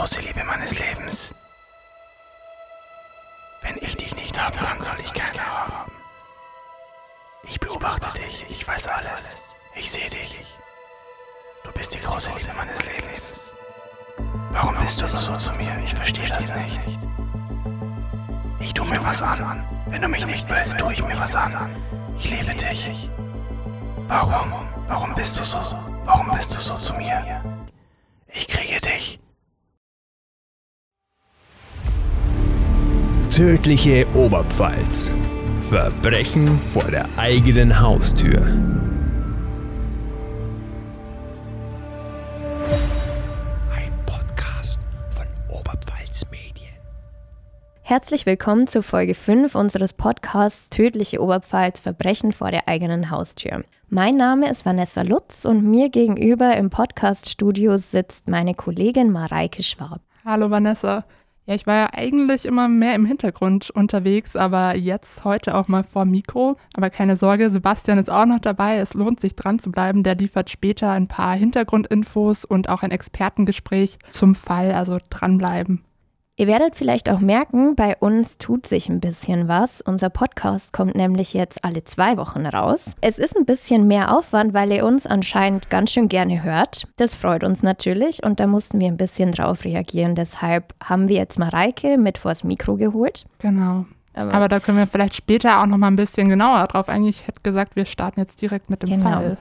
große Liebe meines Lebens. Wenn ich dich nicht haben kann, soll ich keine haben. Ich beobachte dich, ich weiß alles. Ich sehe dich. Du bist die große Liebe meines Lebens. Warum bist du nur so zu mir? Ich verstehe das nicht. Ich tue mir was an. Wenn du mich nicht willst, tue ich mir was an. Ich liebe dich. Warum? Warum bist du so? Warum bist du so zu mir? Ich kriege dich. Tödliche Oberpfalz. Verbrechen vor der eigenen Haustür. Ein Podcast von Oberpfalz Medien. Herzlich willkommen zu Folge 5 unseres Podcasts Tödliche Oberpfalz Verbrechen vor der eigenen Haustür. Mein Name ist Vanessa Lutz und mir gegenüber im Podcaststudio sitzt meine Kollegin Mareike Schwab. Hallo Vanessa. Ja, ich war ja eigentlich immer mehr im Hintergrund unterwegs, aber jetzt heute auch mal vor Mikro. Aber keine Sorge, Sebastian ist auch noch dabei. Es lohnt sich dran zu bleiben. Der liefert später ein paar Hintergrundinfos und auch ein Expertengespräch zum Fall. Also dranbleiben. Ihr werdet vielleicht auch merken, bei uns tut sich ein bisschen was. Unser Podcast kommt nämlich jetzt alle zwei Wochen raus. Es ist ein bisschen mehr Aufwand, weil ihr uns anscheinend ganz schön gerne hört. Das freut uns natürlich und da mussten wir ein bisschen drauf reagieren. Deshalb haben wir jetzt Mareike mit vors Mikro geholt. Genau. Aber, Aber da können wir vielleicht später auch noch mal ein bisschen genauer drauf eingehen. Ich hätte gesagt, wir starten jetzt direkt mit dem Genau. Fall.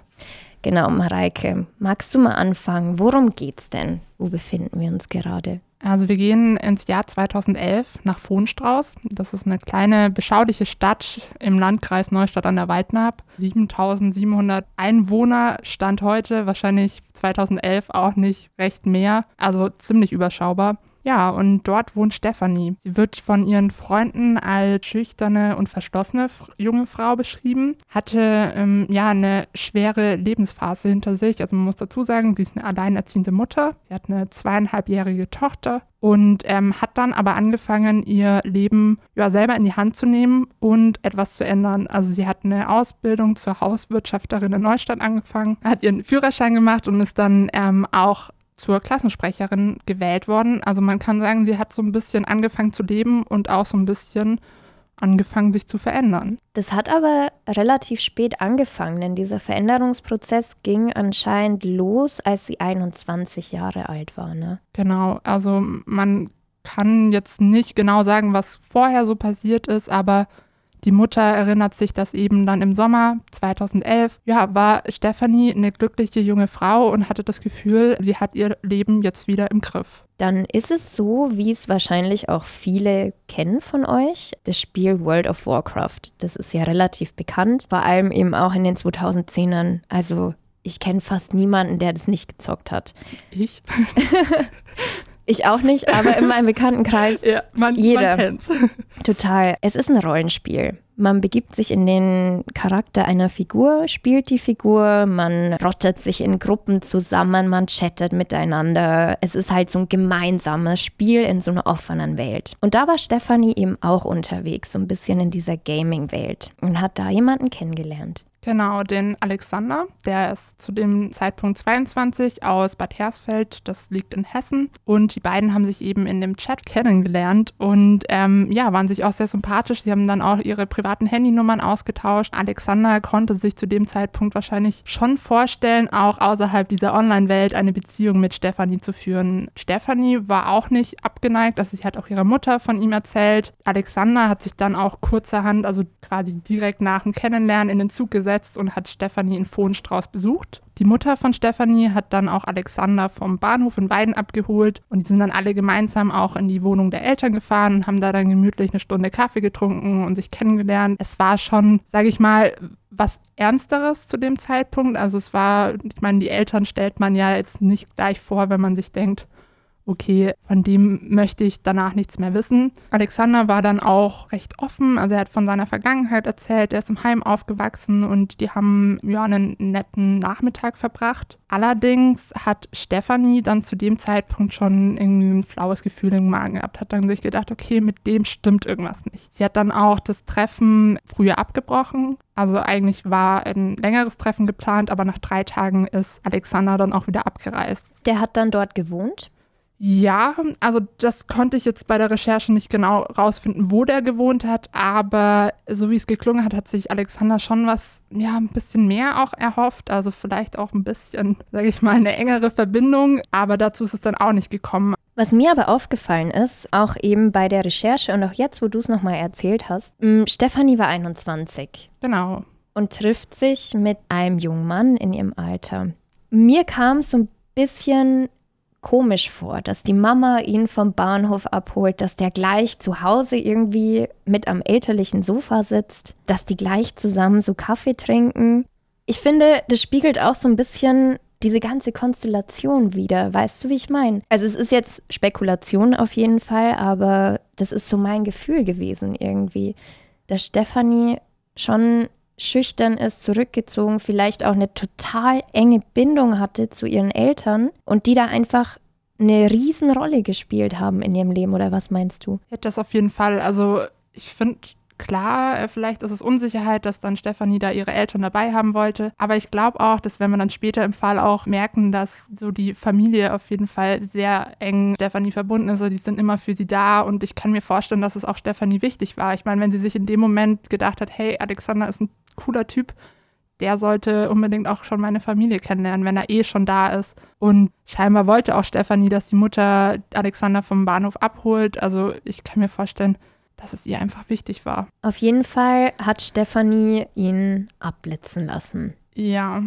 Genau, Mareike, magst du mal anfangen? Worum geht's denn? Wo befinden wir uns gerade? Also wir gehen ins Jahr 2011 nach Vohnstrauß. Das ist eine kleine, beschauliche Stadt im Landkreis Neustadt an der Waldnab. 7700 Einwohner stand heute, wahrscheinlich 2011 auch nicht recht mehr. Also ziemlich überschaubar. Ja, und dort wohnt Stefanie. Sie wird von ihren Freunden als schüchterne und verschlossene junge Frau beschrieben, hatte ähm, ja eine schwere Lebensphase hinter sich. Also man muss dazu sagen, sie ist eine alleinerziehende Mutter. Sie hat eine zweieinhalbjährige Tochter und ähm, hat dann aber angefangen, ihr Leben ja, selber in die Hand zu nehmen und etwas zu ändern. Also sie hat eine Ausbildung zur Hauswirtschafterin in Neustadt angefangen, hat ihren Führerschein gemacht und ist dann ähm, auch zur Klassensprecherin gewählt worden. Also man kann sagen, sie hat so ein bisschen angefangen zu leben und auch so ein bisschen angefangen, sich zu verändern. Das hat aber relativ spät angefangen, denn dieser Veränderungsprozess ging anscheinend los, als sie 21 Jahre alt war. Ne? Genau, also man kann jetzt nicht genau sagen, was vorher so passiert ist, aber die Mutter erinnert sich, dass eben dann im Sommer 2011, ja, war Stefanie eine glückliche junge Frau und hatte das Gefühl, sie hat ihr Leben jetzt wieder im Griff. Dann ist es so, wie es wahrscheinlich auch viele kennen von euch, das Spiel World of Warcraft. Das ist ja relativ bekannt, vor allem eben auch in den 2010ern. Also ich kenne fast niemanden, der das nicht gezockt hat. Ich? Ich auch nicht, aber in meinem Bekanntenkreis Ja, man, Jeder. man kennt's. Total. Es ist ein Rollenspiel. Man begibt sich in den Charakter einer Figur, spielt die Figur, man rottet sich in Gruppen zusammen, man chattet miteinander. Es ist halt so ein gemeinsames Spiel in so einer offenen Welt. Und da war Stefanie eben auch unterwegs, so ein bisschen in dieser Gaming-Welt und hat da jemanden kennengelernt. Genau, den Alexander, der ist zu dem Zeitpunkt 22 aus Bad Hersfeld, das liegt in Hessen. Und die beiden haben sich eben in dem Chat kennengelernt und ähm, ja, waren sich auch sehr sympathisch. Sie haben dann auch ihre privaten Handynummern ausgetauscht. Alexander konnte sich zu dem Zeitpunkt wahrscheinlich schon vorstellen, auch außerhalb dieser Online-Welt eine Beziehung mit Stefanie zu führen. Stefanie war auch nicht abgeneigt, also sie hat auch ihrer Mutter von ihm erzählt. Alexander hat sich dann auch kurzerhand, also quasi direkt nach dem Kennenlernen in den Zug gesetzt und hat Stefanie in Vohnstrauß besucht. Die Mutter von Stefanie hat dann auch Alexander vom Bahnhof in Weiden abgeholt und die sind dann alle gemeinsam auch in die Wohnung der Eltern gefahren und haben da dann gemütlich eine Stunde Kaffee getrunken und sich kennengelernt. Es war schon, sage ich mal, was Ernsteres zu dem Zeitpunkt. Also es war, ich meine, die Eltern stellt man ja jetzt nicht gleich vor, wenn man sich denkt, okay, von dem möchte ich danach nichts mehr wissen. Alexander war dann auch recht offen, also er hat von seiner Vergangenheit erzählt, er ist im Heim aufgewachsen und die haben ja einen netten Nachmittag verbracht. Allerdings hat Stefanie dann zu dem Zeitpunkt schon irgendwie ein flaues Gefühl im Magen gehabt, hat dann sich gedacht, okay, mit dem stimmt irgendwas nicht. Sie hat dann auch das Treffen früher abgebrochen. Also eigentlich war ein längeres Treffen geplant, aber nach drei Tagen ist Alexander dann auch wieder abgereist. Der hat dann dort gewohnt. Ja, also das konnte ich jetzt bei der Recherche nicht genau rausfinden, wo der gewohnt hat, aber so wie es geklungen hat, hat sich Alexander schon was, ja, ein bisschen mehr auch erhofft, also vielleicht auch ein bisschen, sage ich mal, eine engere Verbindung, aber dazu ist es dann auch nicht gekommen. Was mir aber aufgefallen ist, auch eben bei der Recherche und auch jetzt, wo du es nochmal erzählt hast, mh, Stefanie war 21 Genau. und trifft sich mit einem jungen Mann in ihrem Alter. Mir kam es so ein bisschen komisch vor, dass die Mama ihn vom Bahnhof abholt, dass der gleich zu Hause irgendwie mit am elterlichen Sofa sitzt, dass die gleich zusammen so Kaffee trinken. Ich finde, das spiegelt auch so ein bisschen diese ganze Konstellation wieder. Weißt du, wie ich meine? Also es ist jetzt Spekulation auf jeden Fall, aber das ist so mein Gefühl gewesen irgendwie, dass Stefanie schon schüchtern ist, zurückgezogen, vielleicht auch eine total enge Bindung hatte zu ihren Eltern und die da einfach eine Riesenrolle gespielt haben in ihrem Leben, oder was meinst du? Ja, das auf jeden Fall. Also ich finde, klar, äh, vielleicht ist es Unsicherheit, dass dann Stefanie da ihre Eltern dabei haben wollte. Aber ich glaube auch, dass wenn wir dann später im Fall auch merken, dass so die Familie auf jeden Fall sehr eng Stefanie verbunden ist, also die sind immer für sie da und ich kann mir vorstellen, dass es auch Stefanie wichtig war. Ich meine, wenn sie sich in dem Moment gedacht hat, hey, Alexander ist ein cooler Typ, der sollte unbedingt auch schon meine Familie kennenlernen, wenn er eh schon da ist. Und scheinbar wollte auch Stefanie, dass die Mutter Alexander vom Bahnhof abholt. Also ich kann mir vorstellen, dass es ihr einfach wichtig war. Auf jeden Fall hat Stefanie ihn abblitzen lassen. Ja.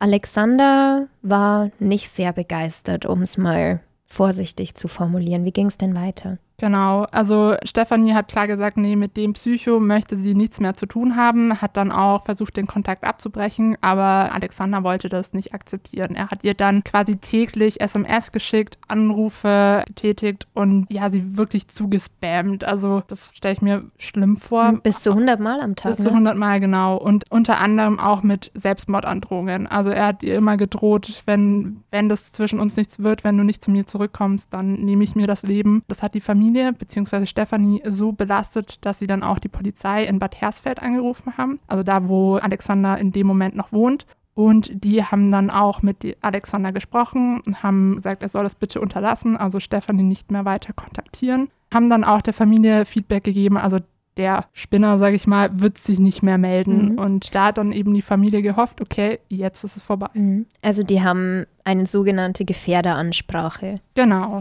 Alexander war nicht sehr begeistert, um es mal vorsichtig zu formulieren. Wie ging es denn weiter? Genau, also Stefanie hat klar gesagt, nee, mit dem Psycho möchte sie nichts mehr zu tun haben, hat dann auch versucht, den Kontakt abzubrechen, aber Alexander wollte das nicht akzeptieren. Er hat ihr dann quasi täglich SMS geschickt, Anrufe getätigt und ja, sie wirklich zugespammt. Also das stelle ich mir schlimm vor. Bis zu 100 Mal am Tag. Bis zu 100 Mal, genau. Und unter anderem auch mit Selbstmordandrohungen. Also er hat ihr immer gedroht, wenn, wenn das zwischen uns nichts wird, wenn du nicht zu mir zurückkommst, dann nehme ich mir das Leben. Das hat die Familie Familie bzw. Stefanie so belastet, dass sie dann auch die Polizei in Bad Hersfeld angerufen haben, also da, wo Alexander in dem Moment noch wohnt. Und die haben dann auch mit Alexander gesprochen und haben gesagt, er soll das bitte unterlassen, also Stefanie nicht mehr weiter kontaktieren. Haben dann auch der Familie Feedback gegeben, also der Spinner, sage ich mal, wird sich nicht mehr melden. Mhm. Und da hat dann eben die Familie gehofft, okay, jetzt ist es vorbei. Mhm. Also die haben eine sogenannte Gefährderansprache. Genau.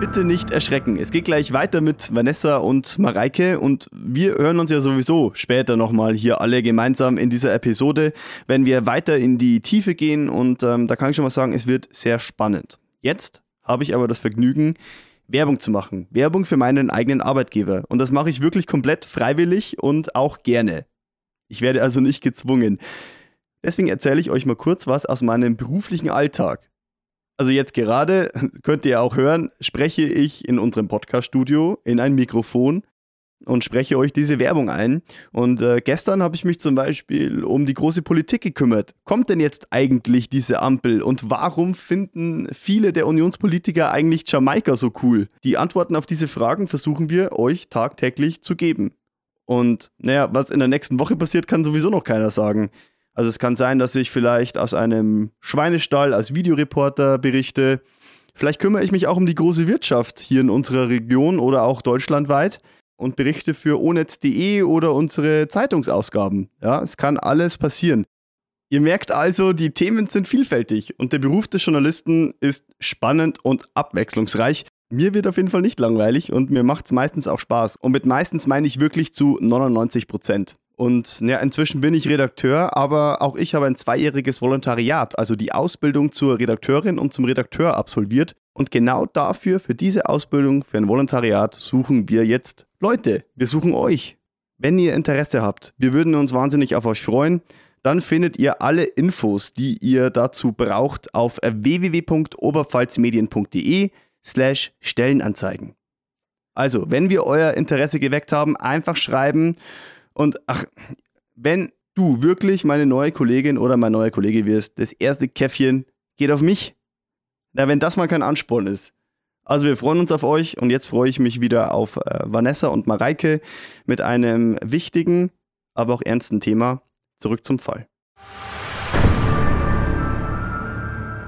Bitte nicht erschrecken. Es geht gleich weiter mit Vanessa und Mareike und wir hören uns ja sowieso später nochmal hier alle gemeinsam in dieser Episode, wenn wir weiter in die Tiefe gehen und ähm, da kann ich schon mal sagen, es wird sehr spannend. Jetzt habe ich aber das Vergnügen, Werbung zu machen. Werbung für meinen eigenen Arbeitgeber. Und das mache ich wirklich komplett freiwillig und auch gerne. Ich werde also nicht gezwungen. Deswegen erzähle ich euch mal kurz was aus meinem beruflichen Alltag. Also jetzt gerade, könnt ihr auch hören, spreche ich in unserem Podcast-Studio in ein Mikrofon und spreche euch diese Werbung ein. Und äh, gestern habe ich mich zum Beispiel um die große Politik gekümmert. Kommt denn jetzt eigentlich diese Ampel und warum finden viele der Unionspolitiker eigentlich Jamaika so cool? Die Antworten auf diese Fragen versuchen wir euch tagtäglich zu geben. Und naja, was in der nächsten Woche passiert, kann sowieso noch keiner sagen. Also es kann sein, dass ich vielleicht aus einem Schweinestall als Videoreporter berichte. Vielleicht kümmere ich mich auch um die große Wirtschaft hier in unserer Region oder auch deutschlandweit und berichte für onetz.de oder unsere Zeitungsausgaben. Ja, es kann alles passieren. Ihr merkt also, die Themen sind vielfältig und der Beruf des Journalisten ist spannend und abwechslungsreich. Mir wird auf jeden Fall nicht langweilig und mir macht es meistens auch Spaß. Und mit meistens meine ich wirklich zu 99 Prozent. Und ja, inzwischen bin ich Redakteur, aber auch ich habe ein zweijähriges Volontariat, also die Ausbildung zur Redakteurin und zum Redakteur absolviert. Und genau dafür, für diese Ausbildung, für ein Volontariat, suchen wir jetzt Leute. Wir suchen euch. Wenn ihr Interesse habt, wir würden uns wahnsinnig auf euch freuen. Dann findet ihr alle Infos, die ihr dazu braucht, auf www.oberpfalzmedien.de slash Stellenanzeigen. Also, wenn wir euer Interesse geweckt haben, einfach schreiben und ach, wenn du wirklich meine neue Kollegin oder mein neuer Kollege wirst, das erste Käffchen geht auf mich. Na, wenn das mal kein Ansporn ist. Also wir freuen uns auf euch und jetzt freue ich mich wieder auf äh, Vanessa und Mareike mit einem wichtigen, aber auch ernsten Thema. Zurück zum Fall.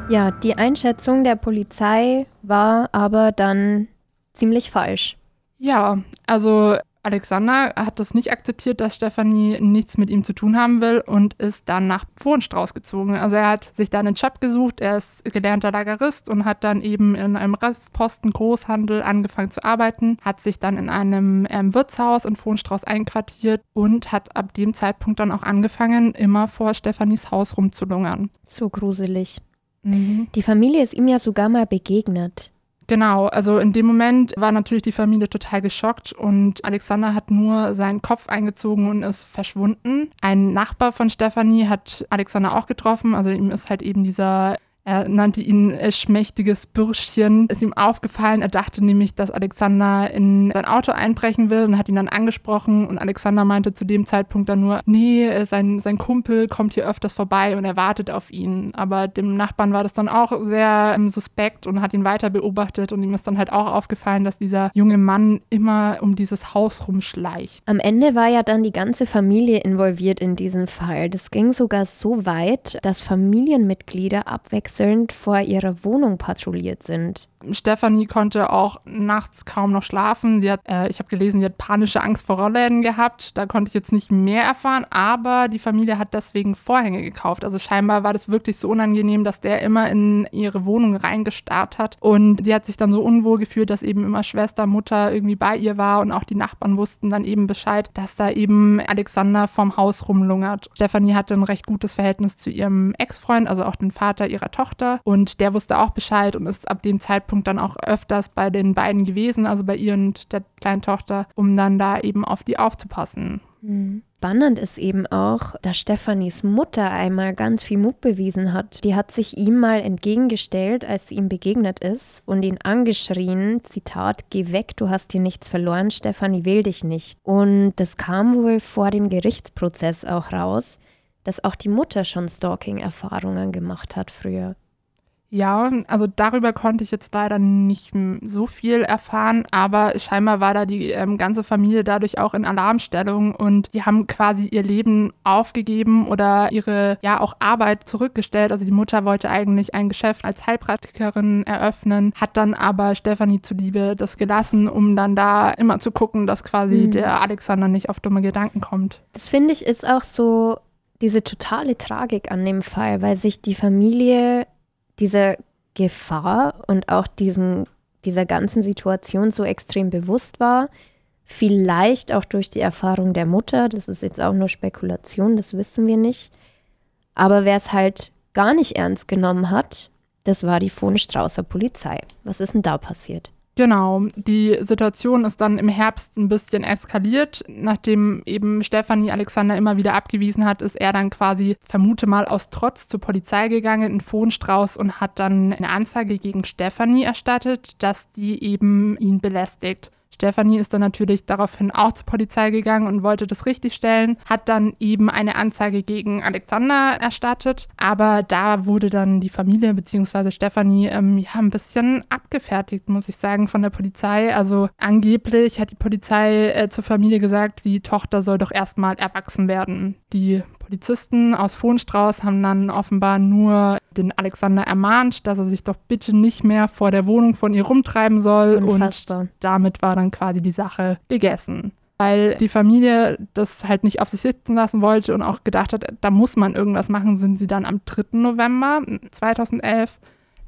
Ja, die Einschätzung der Polizei war aber dann ziemlich falsch. Ja, also Alexander hat das nicht akzeptiert, dass Stefanie nichts mit ihm zu tun haben will und ist dann nach Wohnstrauß gezogen. Also er hat sich dann einen Job gesucht, er ist gelernter Lagerist und hat dann eben in einem Restposten Großhandel angefangen zu arbeiten, hat sich dann in einem ähm, Wirtshaus in Wohnstrauß einquartiert und hat ab dem Zeitpunkt dann auch angefangen, immer vor Stefanies Haus rumzulungern. So gruselig. Mhm. Die Familie ist ihm ja sogar mal begegnet. Genau, also in dem Moment war natürlich die Familie total geschockt und Alexander hat nur seinen Kopf eingezogen und ist verschwunden. Ein Nachbar von Stefanie hat Alexander auch getroffen, also ihm ist halt eben dieser er nannte ihn äh, schmächtiges Bürschchen. Ist ihm aufgefallen. Er dachte nämlich, dass Alexander in sein Auto einbrechen will und hat ihn dann angesprochen. Und Alexander meinte zu dem Zeitpunkt dann nur, nee, äh, sein, sein Kumpel kommt hier öfters vorbei und er wartet auf ihn. Aber dem Nachbarn war das dann auch sehr ähm, suspekt und hat ihn weiter beobachtet. Und ihm ist dann halt auch aufgefallen, dass dieser junge Mann immer um dieses Haus rumschleicht. Am Ende war ja dann die ganze Familie involviert in diesen Fall. Das ging sogar so weit, dass Familienmitglieder abwechselnd abwechselnd vor ihrer Wohnung patrouilliert sind. Stefanie konnte auch nachts kaum noch schlafen. Sie hat, äh, ich habe gelesen, sie hat panische Angst vor Rollläden gehabt. Da konnte ich jetzt nicht mehr erfahren, aber die Familie hat deswegen Vorhänge gekauft. Also scheinbar war das wirklich so unangenehm, dass der immer in ihre Wohnung reingestarrt hat. Und sie hat sich dann so unwohl gefühlt, dass eben immer Schwester, Mutter irgendwie bei ihr war und auch die Nachbarn wussten dann eben Bescheid, dass da eben Alexander vom Haus rumlungert. Stefanie hatte ein recht gutes Verhältnis zu ihrem Ex-Freund, also auch den Vater ihrer Tochter. Und der wusste auch Bescheid und ist ab dem Zeitpunkt Zeitpunkt dann auch öfters bei den beiden gewesen, also bei ihr und der kleinen Tochter, um dann da eben auf die aufzupassen. Mhm. Spannend ist eben auch, dass Stefanis Mutter einmal ganz viel Mut bewiesen hat. Die hat sich ihm mal entgegengestellt, als sie ihm begegnet ist und ihn angeschrien, Zitat, geh weg, du hast hier nichts verloren, Stefanie will dich nicht. Und das kam wohl vor dem Gerichtsprozess auch raus, dass auch die Mutter schon Stalking-Erfahrungen gemacht hat früher. Ja, also darüber konnte ich jetzt leider nicht so viel erfahren, aber scheinbar war da die ähm, ganze Familie dadurch auch in Alarmstellung und die haben quasi ihr Leben aufgegeben oder ihre ja auch Arbeit zurückgestellt. Also die Mutter wollte eigentlich ein Geschäft als Heilpraktikerin eröffnen, hat dann aber Stefanie zuliebe das gelassen, um dann da immer zu gucken, dass quasi mhm. der Alexander nicht auf dumme Gedanken kommt. Das finde ich ist auch so diese totale Tragik an dem Fall, weil sich die Familie dieser Gefahr und auch diesen, dieser ganzen Situation so extrem bewusst war. Vielleicht auch durch die Erfahrung der Mutter, das ist jetzt auch nur Spekulation, das wissen wir nicht. Aber wer es halt gar nicht ernst genommen hat, das war die Fohnstraußer Polizei. Was ist denn da passiert? Genau, die Situation ist dann im Herbst ein bisschen eskaliert. Nachdem eben Stefanie Alexander immer wieder abgewiesen hat, ist er dann quasi, vermute mal, aus Trotz zur Polizei gegangen in Fohnstrauß und hat dann eine Anzeige gegen Stefanie erstattet, dass die eben ihn belästigt. Stefanie ist dann natürlich daraufhin auch zur Polizei gegangen und wollte das richtigstellen, hat dann eben eine Anzeige gegen Alexander erstattet, aber da wurde dann die Familie bzw. Stefanie ähm, ja ein bisschen abgefertigt, muss ich sagen, von der Polizei. Also angeblich hat die Polizei äh, zur Familie gesagt, die Tochter soll doch erstmal erwachsen werden. Die Polizisten aus Fohnstrauß haben dann offenbar nur den Alexander ermahnt, dass er sich doch bitte nicht mehr vor der Wohnung von ihr rumtreiben soll. Unfassbar. Und damit war dann quasi die Sache gegessen. Weil die Familie das halt nicht auf sich sitzen lassen wollte und auch gedacht hat, da muss man irgendwas machen, sind sie dann am 3. November 2011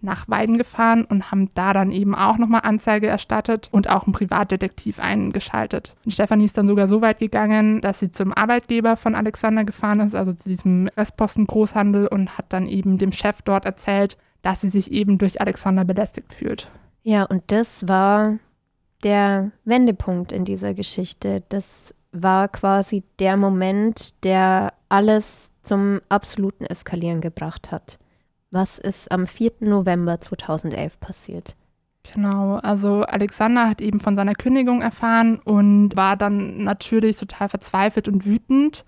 nach Weiden gefahren und haben da dann eben auch nochmal Anzeige erstattet und auch einen Privatdetektiv eingeschaltet. Und Stefanie ist dann sogar so weit gegangen, dass sie zum Arbeitgeber von Alexander gefahren ist, also zu diesem Restposten Großhandel und hat dann eben dem Chef dort erzählt, dass sie sich eben durch Alexander belästigt fühlt. Ja, und das war der Wendepunkt in dieser Geschichte. Das war quasi der Moment, der alles zum absoluten Eskalieren gebracht hat. Was ist am 4. November 2011 passiert? Genau, also Alexander hat eben von seiner Kündigung erfahren und war dann natürlich total verzweifelt und wütend.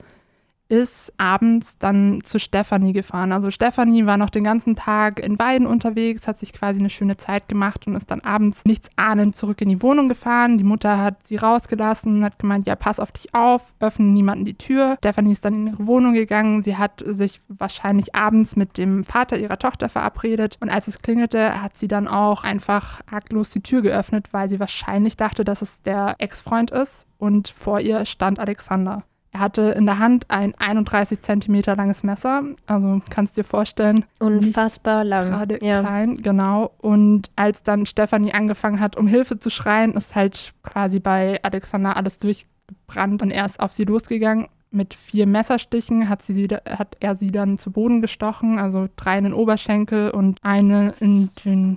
Ist abends dann zu Stefanie gefahren. Also Stefanie war noch den ganzen Tag in Weiden unterwegs, hat sich quasi eine schöne Zeit gemacht und ist dann abends nichts ahnend zurück in die Wohnung gefahren. Die Mutter hat sie rausgelassen, hat gemeint, ja, pass auf dich auf, öffne niemanden die Tür. Stefanie ist dann in ihre Wohnung gegangen. Sie hat sich wahrscheinlich abends mit dem Vater ihrer Tochter verabredet und als es klingelte, hat sie dann auch einfach arglos die Tür geöffnet, weil sie wahrscheinlich dachte, dass es der Ex-Freund ist und vor ihr stand Alexander. Er hatte in der Hand ein 31 Zentimeter langes Messer, also kannst dir vorstellen. Unfassbar lang. Gerade ja. klein, genau. Und als dann Stefanie angefangen hat, um Hilfe zu schreien, ist halt quasi bei Alexander alles durchgebrannt und er ist auf sie losgegangen. Mit vier Messerstichen hat, sie, hat er sie dann zu Boden gestochen, also drei in den Oberschenkel und eine in den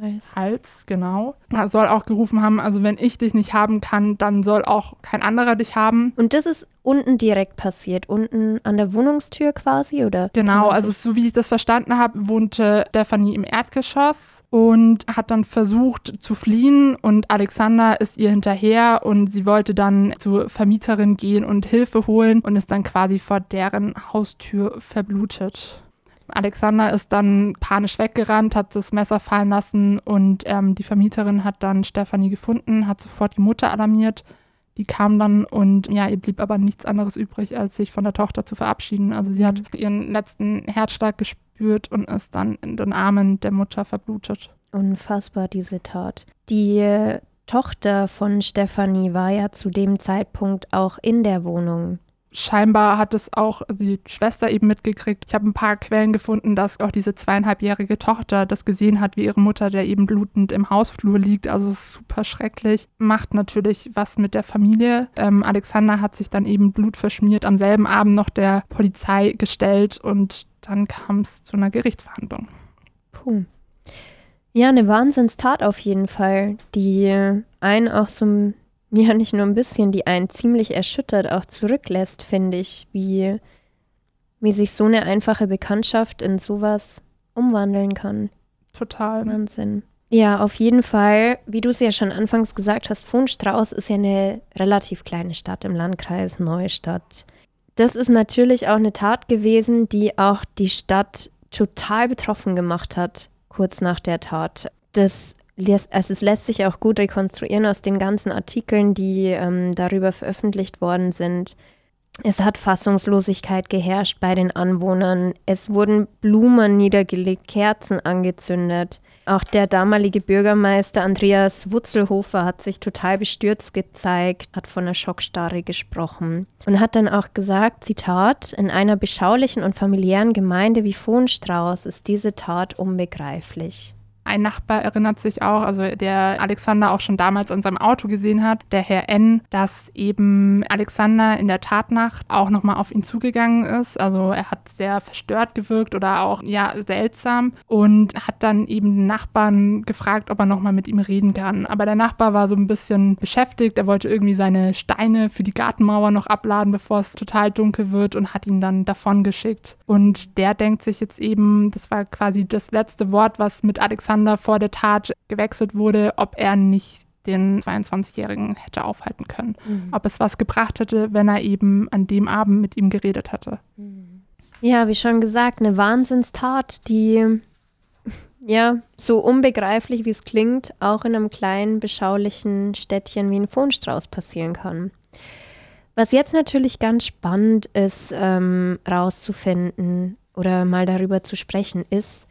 Hals. Hals, genau. Er soll auch gerufen haben, also wenn ich dich nicht haben kann, dann soll auch kein anderer dich haben. Und das ist unten direkt passiert, unten an der Wohnungstür quasi, oder? Genau, also so wie ich das verstanden habe, wohnte Stephanie im Erdgeschoss und hat dann versucht zu fliehen und Alexander ist ihr hinterher und sie wollte dann zur Vermieterin gehen und Hilfe holen und ist dann quasi vor deren Haustür verblutet. Alexander ist dann panisch weggerannt, hat das Messer fallen lassen und ähm, die Vermieterin hat dann Stefanie gefunden, hat sofort die Mutter alarmiert. Die kam dann und ja, ihr blieb aber nichts anderes übrig, als sich von der Tochter zu verabschieden. Also sie hat mhm. ihren letzten Herzschlag gespürt und ist dann in den Armen der Mutter verblutet. Unfassbar, diese Tat. Die Tochter von Stefanie war ja zu dem Zeitpunkt auch in der Wohnung scheinbar hat es auch die Schwester eben mitgekriegt. Ich habe ein paar Quellen gefunden, dass auch diese zweieinhalbjährige Tochter das gesehen hat, wie ihre Mutter, der eben blutend im Hausflur liegt. Also super schrecklich. Macht natürlich was mit der Familie. Ähm, Alexander hat sich dann eben blutverschmiert am selben Abend noch der Polizei gestellt und dann kam es zu einer Gerichtsverhandlung. Puh. Ja, eine Wahnsinnstat auf jeden Fall, die einen auch so ja nicht nur ein bisschen, die einen ziemlich erschüttert auch zurücklässt, finde ich, wie, wie sich so eine einfache Bekanntschaft in sowas umwandeln kann. Total. Wahnsinn. Ja, auf jeden Fall, wie du es ja schon anfangs gesagt hast, Fundstrauß ist ja eine relativ kleine Stadt im Landkreis Neustadt. Das ist natürlich auch eine Tat gewesen, die auch die Stadt total betroffen gemacht hat, kurz nach der Tat. Das also es lässt sich auch gut rekonstruieren aus den ganzen Artikeln, die ähm, darüber veröffentlicht worden sind. Es hat Fassungslosigkeit geherrscht bei den Anwohnern. Es wurden Blumen niedergelegt, Kerzen angezündet. Auch der damalige Bürgermeister Andreas Wutzelhofer hat sich total bestürzt gezeigt, hat von einer Schockstarre gesprochen und hat dann auch gesagt, Zitat, in einer beschaulichen und familiären Gemeinde wie Fohnstrauß ist diese Tat unbegreiflich. Ein Nachbar erinnert sich auch, also der Alexander auch schon damals an seinem Auto gesehen hat, der Herr N., dass eben Alexander in der Tatnacht auch nochmal auf ihn zugegangen ist. Also er hat sehr verstört gewirkt oder auch ja seltsam und hat dann eben den Nachbarn gefragt, ob er nochmal mit ihm reden kann. Aber der Nachbar war so ein bisschen beschäftigt. Er wollte irgendwie seine Steine für die Gartenmauer noch abladen, bevor es total dunkel wird und hat ihn dann davon geschickt. Und der denkt sich jetzt eben, das war quasi das letzte Wort, was mit Alexander Alexander vor der Tat gewechselt wurde, ob er nicht den 22-Jährigen hätte aufhalten können. Mhm. Ob es was gebracht hätte, wenn er eben an dem Abend mit ihm geredet hätte. Mhm. Ja, wie schon gesagt, eine Wahnsinnstat, die ja so unbegreiflich, wie es klingt, auch in einem kleinen, beschaulichen Städtchen wie in Fohnstrauß passieren kann. Was jetzt natürlich ganz spannend ist, ähm, rauszufinden oder mal darüber zu sprechen, ist,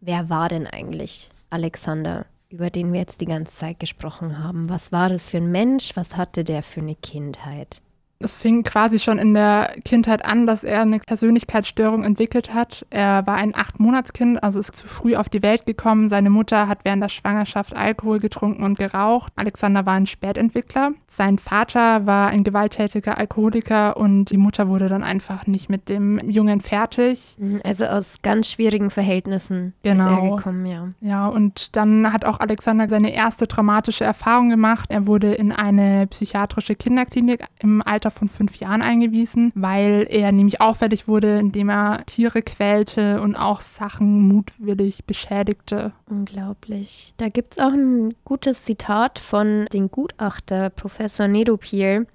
Wer war denn eigentlich Alexander, über den wir jetzt die ganze Zeit gesprochen haben? Was war das für ein Mensch? Was hatte der für eine Kindheit? Es fing quasi schon in der Kindheit an, dass er eine Persönlichkeitsstörung entwickelt hat. Er war ein Acht-Monats-Kind, also ist zu früh auf die Welt gekommen. Seine Mutter hat während der Schwangerschaft Alkohol getrunken und geraucht. Alexander war ein Spätentwickler. Sein Vater war ein gewalttätiger Alkoholiker und die Mutter wurde dann einfach nicht mit dem Jungen fertig. Mhm, also aus ganz schwierigen Verhältnissen genau. ist er genau. gekommen, ja. Ja, und dann hat auch Alexander seine erste traumatische Erfahrung gemacht. Er wurde in eine psychiatrische Kinderklinik im Alter Alter von fünf Jahren eingewiesen, weil er nämlich auffällig wurde, indem er Tiere quälte und auch Sachen mutwillig beschädigte. Unglaublich. Da gibt es auch ein gutes Zitat von dem Gutachter Professor Nedopiel.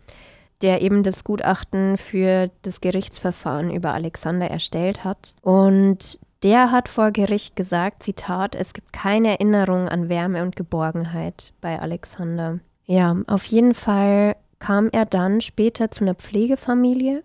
der eben das Gutachten für das Gerichtsverfahren über Alexander erstellt hat. Und der hat vor Gericht gesagt, Zitat, es gibt keine Erinnerung an Wärme und Geborgenheit bei Alexander. Ja, auf jeden Fall kam er dann später zu einer Pflegefamilie.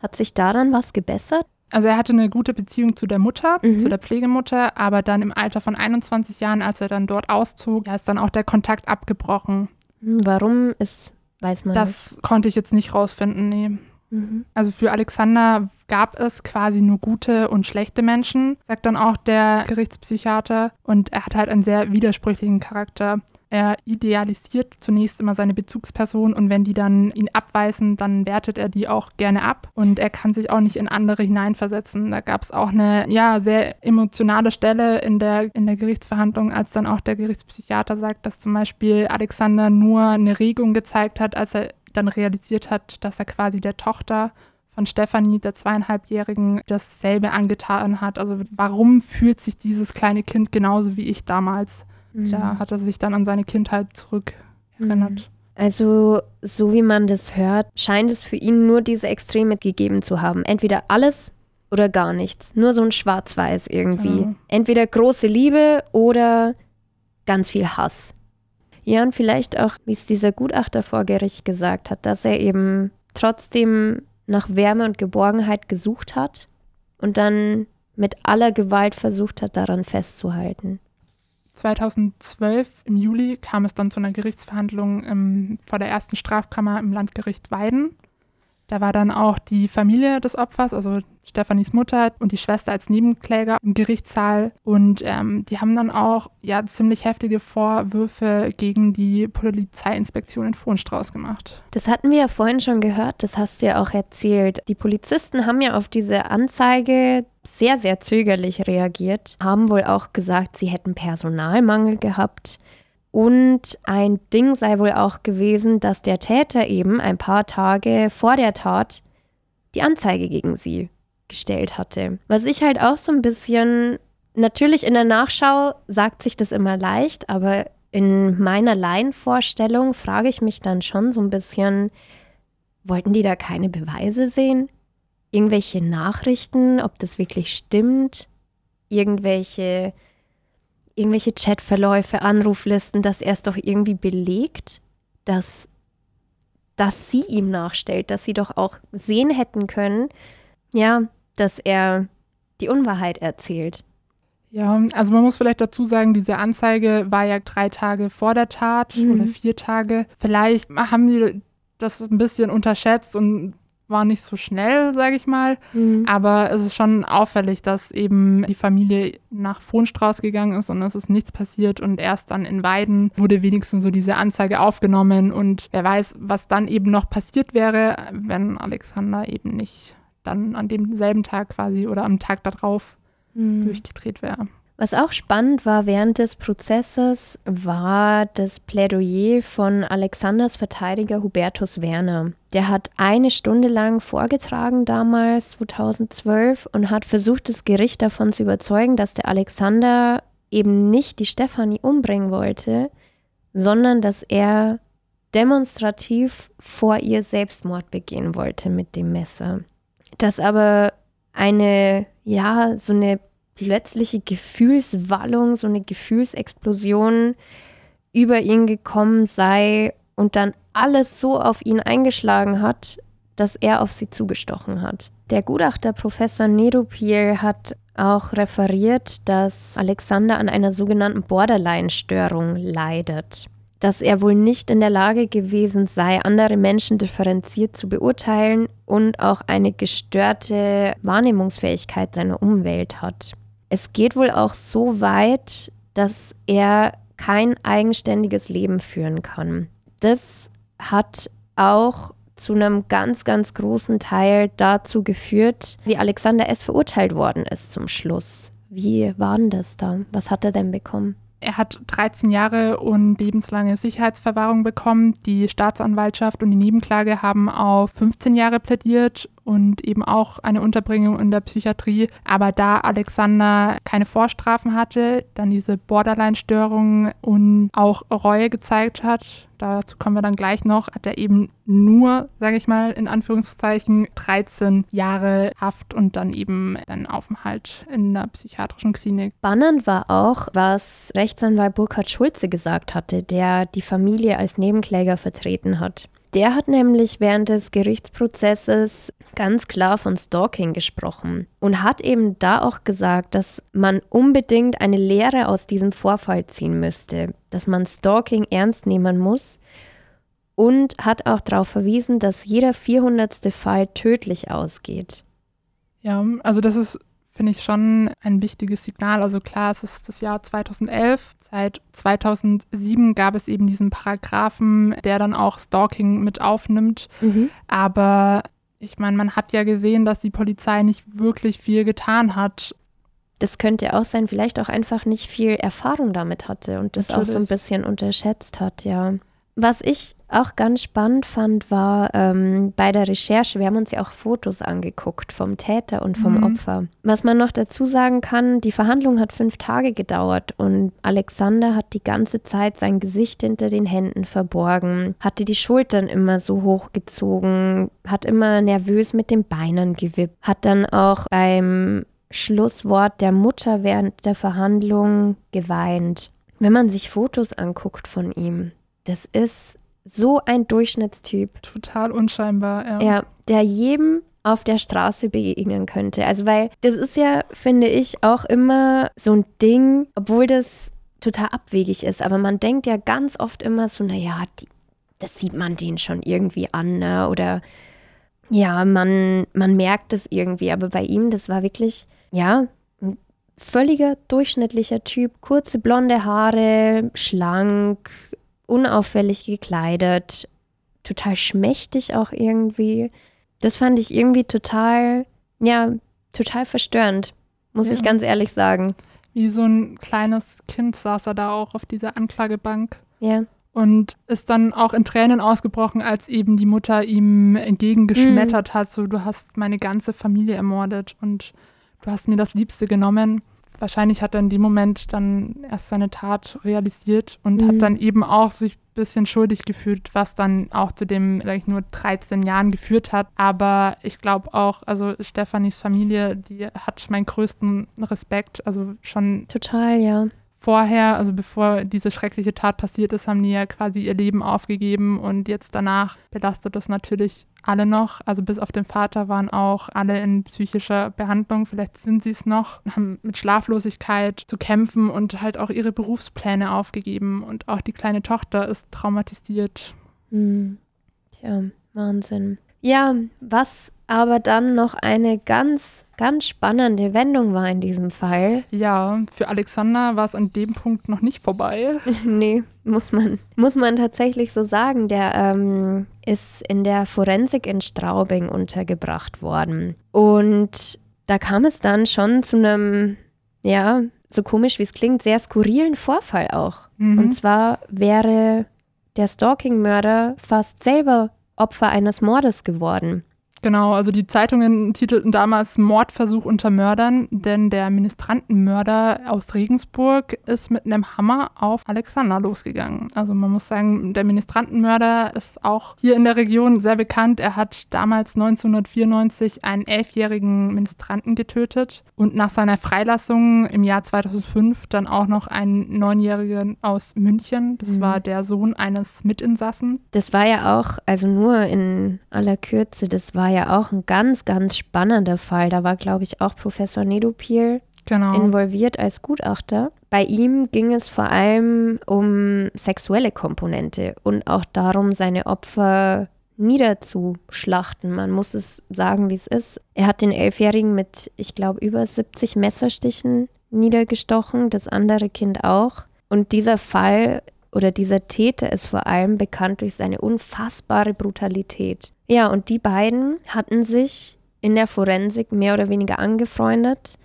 Hat sich daran was gebessert? Also er hatte eine gute Beziehung zu der Mutter, Mhm. zu der Pflegemutter, aber dann im Alter von 21 Jahren, als er dann dort auszog, da ist dann auch der Kontakt abgebrochen. Hm, Warum ist, weiß man Das konnte ich jetzt nicht rausfinden, nee. nicht. Mhm. Also für Alexander gab es quasi nur gute und schlechte Menschen, sagt dann auch der Gerichtspsychiater. Und er hat halt einen sehr widersprüchlichen Charakter. Er idealisiert zunächst immer seine Bezugsperson und wenn die dann ihn abweisen, dann wertet er die auch gerne ab und er kann sich auch nicht in andere hineinversetzen. Da gab es auch eine ja, sehr emotionale Stelle in der, in der Gerichtsverhandlung, als dann auch der Gerichtspsychiater sagt, dass zum Beispiel Alexander nur eine Regung gezeigt hat, als er dann realisiert hat, dass er quasi der Tochter von Stefanie, der zweieinhalbjährigen, dasselbe angetan hat. Also warum fühlt sich dieses kleine Kind genauso wie ich damals? Mhm. Da hat er sich dann an seine Kindheit zurück erinnert. Also, so wie man das hört, scheint es für ihn nur diese Extreme gegeben zu haben. Entweder alles oder gar nichts. Nur so ein Schwarz-Weiß irgendwie. Genau. Entweder große Liebe oder ganz viel Hass. Ja, und vielleicht auch, wie es dieser Gutachter vor Gericht gesagt hat, dass er eben trotzdem nach Wärme und Geborgenheit gesucht hat und dann mit aller Gewalt versucht hat, daran festzuhalten. 2012 im Juli kam es dann zu einer Gerichtsverhandlung ähm, vor der ersten Strafkammer im Landgericht Weiden. Da war dann auch die Familie des Opfers, also Stefanis Mutter und die Schwester als Nebenkläger im Gerichtssaal. Und ähm, die haben dann auch ja ziemlich heftige Vorwürfe gegen die Polizeiinspektion in Frohnstrauß gemacht. Das hatten wir ja vorhin schon gehört, das hast du ja auch erzählt. Die Polizisten haben ja auf diese Anzeige sehr, sehr zögerlich reagiert, haben wohl auch gesagt, sie hätten Personalmangel gehabt. Und ein Ding sei wohl auch gewesen, dass der Täter eben ein paar Tage vor der Tat die Anzeige gegen sie gestellt hatte. Was ich halt auch so ein bisschen, natürlich in der Nachschau sagt sich das immer leicht, aber in meiner Laienvorstellung frage ich mich dann schon so ein bisschen, wollten die da keine Beweise sehen? Irgendwelche Nachrichten, ob das wirklich stimmt? Irgendwelche, irgendwelche Chatverläufe, Anruflisten, dass er es doch irgendwie belegt, dass, dass sie ihm nachstellt, dass sie doch auch sehen hätten können, ja, dass er die Unwahrheit erzählt. Ja, also man muss vielleicht dazu sagen, diese Anzeige war ja drei Tage vor der Tat Mhm. oder vier Tage. Vielleicht haben die das ein bisschen unterschätzt und war nicht so schnell, sage ich mal. Aber es ist schon auffällig, dass eben die Familie nach Frohnstrauß gegangen ist und es ist nichts passiert und erst dann in Weiden wurde wenigstens so diese Anzeige aufgenommen und wer weiß, was dann eben noch passiert wäre, wenn Alexander eben nicht dann an demselben Tag quasi oder am Tag darauf durchgedreht wäre. Was auch spannend war während des Prozesses, war das Plädoyer von Alexanders Verteidiger Hubertus Werner. Der hat eine Stunde lang vorgetragen damals, 2012, und hat versucht, das Gericht davon zu überzeugen, dass der Alexander eben nicht die Stefanie umbringen wollte, sondern dass er demonstrativ vor ihr Selbstmord begehen wollte mit dem Messer. Dass aber eine, ja, so eine plötzliche Gefühlswallung, so eine Gefühlsexplosion über ihn gekommen sei und dann alles so auf ihn eingeschlagen hat, dass er auf sie zugestochen hat. Der Gutachter Professor Nedopil hat auch referiert, dass Alexander an einer sogenannten Borderline-Störung leidet. Dass er wohl nicht in der Lage gewesen sei, andere Menschen differenziert zu beurteilen und auch eine gestörte Wahrnehmungsfähigkeit seiner Umwelt hat. Es geht wohl auch so weit, dass er kein eigenständiges Leben führen kann. Das hat auch zu einem ganz, ganz großen Teil dazu geführt, wie Alexander S. verurteilt worden ist zum Schluss. Wie war denn das da? Was hat er denn bekommen? Er hat 13 Jahre und lebenslange Sicherheitsverwahrung bekommen. Die Staatsanwaltschaft und die Nebenklage haben auf 15 Jahre plädiert und eben auch eine Unterbringung in der Psychiatrie. Aber da Alexander keine Vorstrafen hatte, dann diese Borderline-Störung und auch Reue gezeigt hat, dazu kommen wir dann gleich noch, hat er eben nur, sage ich mal, in Anführungszeichen 13 Jahre Haft und dann eben einen Aufenthalt in der psychiatrischen Klinik. Spannend war auch, was Rechtsanwalt Burkhard Schulze gesagt hatte, der die Familie als Nebenkläger vertreten hat. Der hat nämlich während des Gerichtsprozesses ganz klar von Stalking gesprochen und hat eben da auch gesagt, dass man unbedingt eine Lehre aus diesem Vorfall ziehen müsste, dass man Stalking ernst nehmen muss und hat auch darauf verwiesen, dass jeder 400. Fall tödlich ausgeht. Ja, also das ist finde ich schon ein wichtiges Signal. Also klar, es ist das Jahr 2011. Seit 2007 gab es eben diesen Paragraphen, der dann auch Stalking mit aufnimmt. Mhm. Aber ich meine, man hat ja gesehen, dass die Polizei nicht wirklich viel getan hat. Das könnte auch sein, vielleicht auch einfach nicht viel Erfahrung damit hatte und das Natürlich. auch so ein bisschen unterschätzt hat, ja. Was ich auch ganz spannend fand, war ähm, bei der Recherche, wir haben uns ja auch Fotos angeguckt vom Täter und vom mhm. Opfer. Was man noch dazu sagen kann, die Verhandlung hat fünf Tage gedauert und Alexander hat die ganze Zeit sein Gesicht hinter den Händen verborgen, hatte die Schultern immer so hochgezogen, hat immer nervös mit den Beinen gewippt, hat dann auch beim Schlusswort der Mutter während der Verhandlung geweint. Wenn man sich Fotos anguckt von ihm, das ist so ein Durchschnittstyp. Total unscheinbar, ja. Ja, der jedem auf der Straße begegnen könnte. Also, weil das ist ja, finde ich, auch immer so ein Ding, obwohl das total abwegig ist. Aber man denkt ja ganz oft immer so, naja, die, das sieht man den schon irgendwie an, ne? Oder ja, man, man merkt es irgendwie. Aber bei ihm, das war wirklich, ja, ein völliger durchschnittlicher Typ. Kurze blonde Haare, schlank, unauffällig gekleidet, total schmächtig auch irgendwie. Das fand ich irgendwie total, ja, total verstörend, muss ja. ich ganz ehrlich sagen. Wie so ein kleines Kind saß er da auch auf dieser Anklagebank. Ja. Und ist dann auch in Tränen ausgebrochen, als eben die Mutter ihm entgegengeschmettert mhm. hat, so du hast meine ganze Familie ermordet und du hast mir das Liebste genommen wahrscheinlich hat er in dem Moment dann erst seine Tat realisiert und mhm. hat dann eben auch sich ein bisschen schuldig gefühlt, was dann auch zu dem, sag ich nur 13 Jahren geführt hat. Aber ich glaube auch, also Stefanis Familie, die hat meinen größten Respekt. Also schon. Total, ja vorher, also bevor diese schreckliche Tat passiert ist, haben die ja quasi ihr Leben aufgegeben und jetzt danach belastet das natürlich alle noch. Also bis auf den Vater waren auch alle in psychischer Behandlung, vielleicht sind sie es noch, haben mit Schlaflosigkeit zu kämpfen und halt auch ihre Berufspläne aufgegeben und auch die kleine Tochter ist traumatisiert. Mhm. Tja, Wahnsinn. Ja, was aber dann noch eine ganz, ganz spannende Wendung war in diesem Fall. Ja, für Alexander war es an dem Punkt noch nicht vorbei. nee, muss man, muss man tatsächlich so sagen. Der ähm, ist in der Forensik in Straubing untergebracht worden. Und da kam es dann schon zu einem, ja, so komisch wie es klingt, sehr skurrilen Vorfall auch. Mhm. Und zwar wäre der Stalking-Mörder fast selber Opfer eines Mordes geworden. Genau, also die Zeitungen titelten damals Mordversuch unter Mördern, denn der Ministrantenmörder aus Regensburg ist mit einem Hammer auf Alexander losgegangen. Also man muss sagen, der Ministrantenmörder ist auch hier in der Region sehr bekannt. Er hat damals 1994 einen elfjährigen Ministranten getötet und nach seiner Freilassung im Jahr 2005 dann auch noch einen neunjährigen aus München. Das mhm. war der Sohn eines Mitinsassen. Das war ja auch, also nur in aller Kürze, das war ja auch ein ganz, ganz spannender Fall. Da war, glaube ich, auch Professor Nedopil genau. involviert als Gutachter. Bei ihm ging es vor allem um sexuelle Komponente und auch darum, seine Opfer niederzuschlachten. Man muss es sagen, wie es ist. Er hat den Elfjährigen mit, ich glaube, über 70 Messerstichen niedergestochen, das andere Kind auch. Und dieser Fall oder dieser Täter ist vor allem bekannt durch seine unfassbare Brutalität. Ja, und die beiden hatten sich in der Forensik mehr oder weniger angefreundet,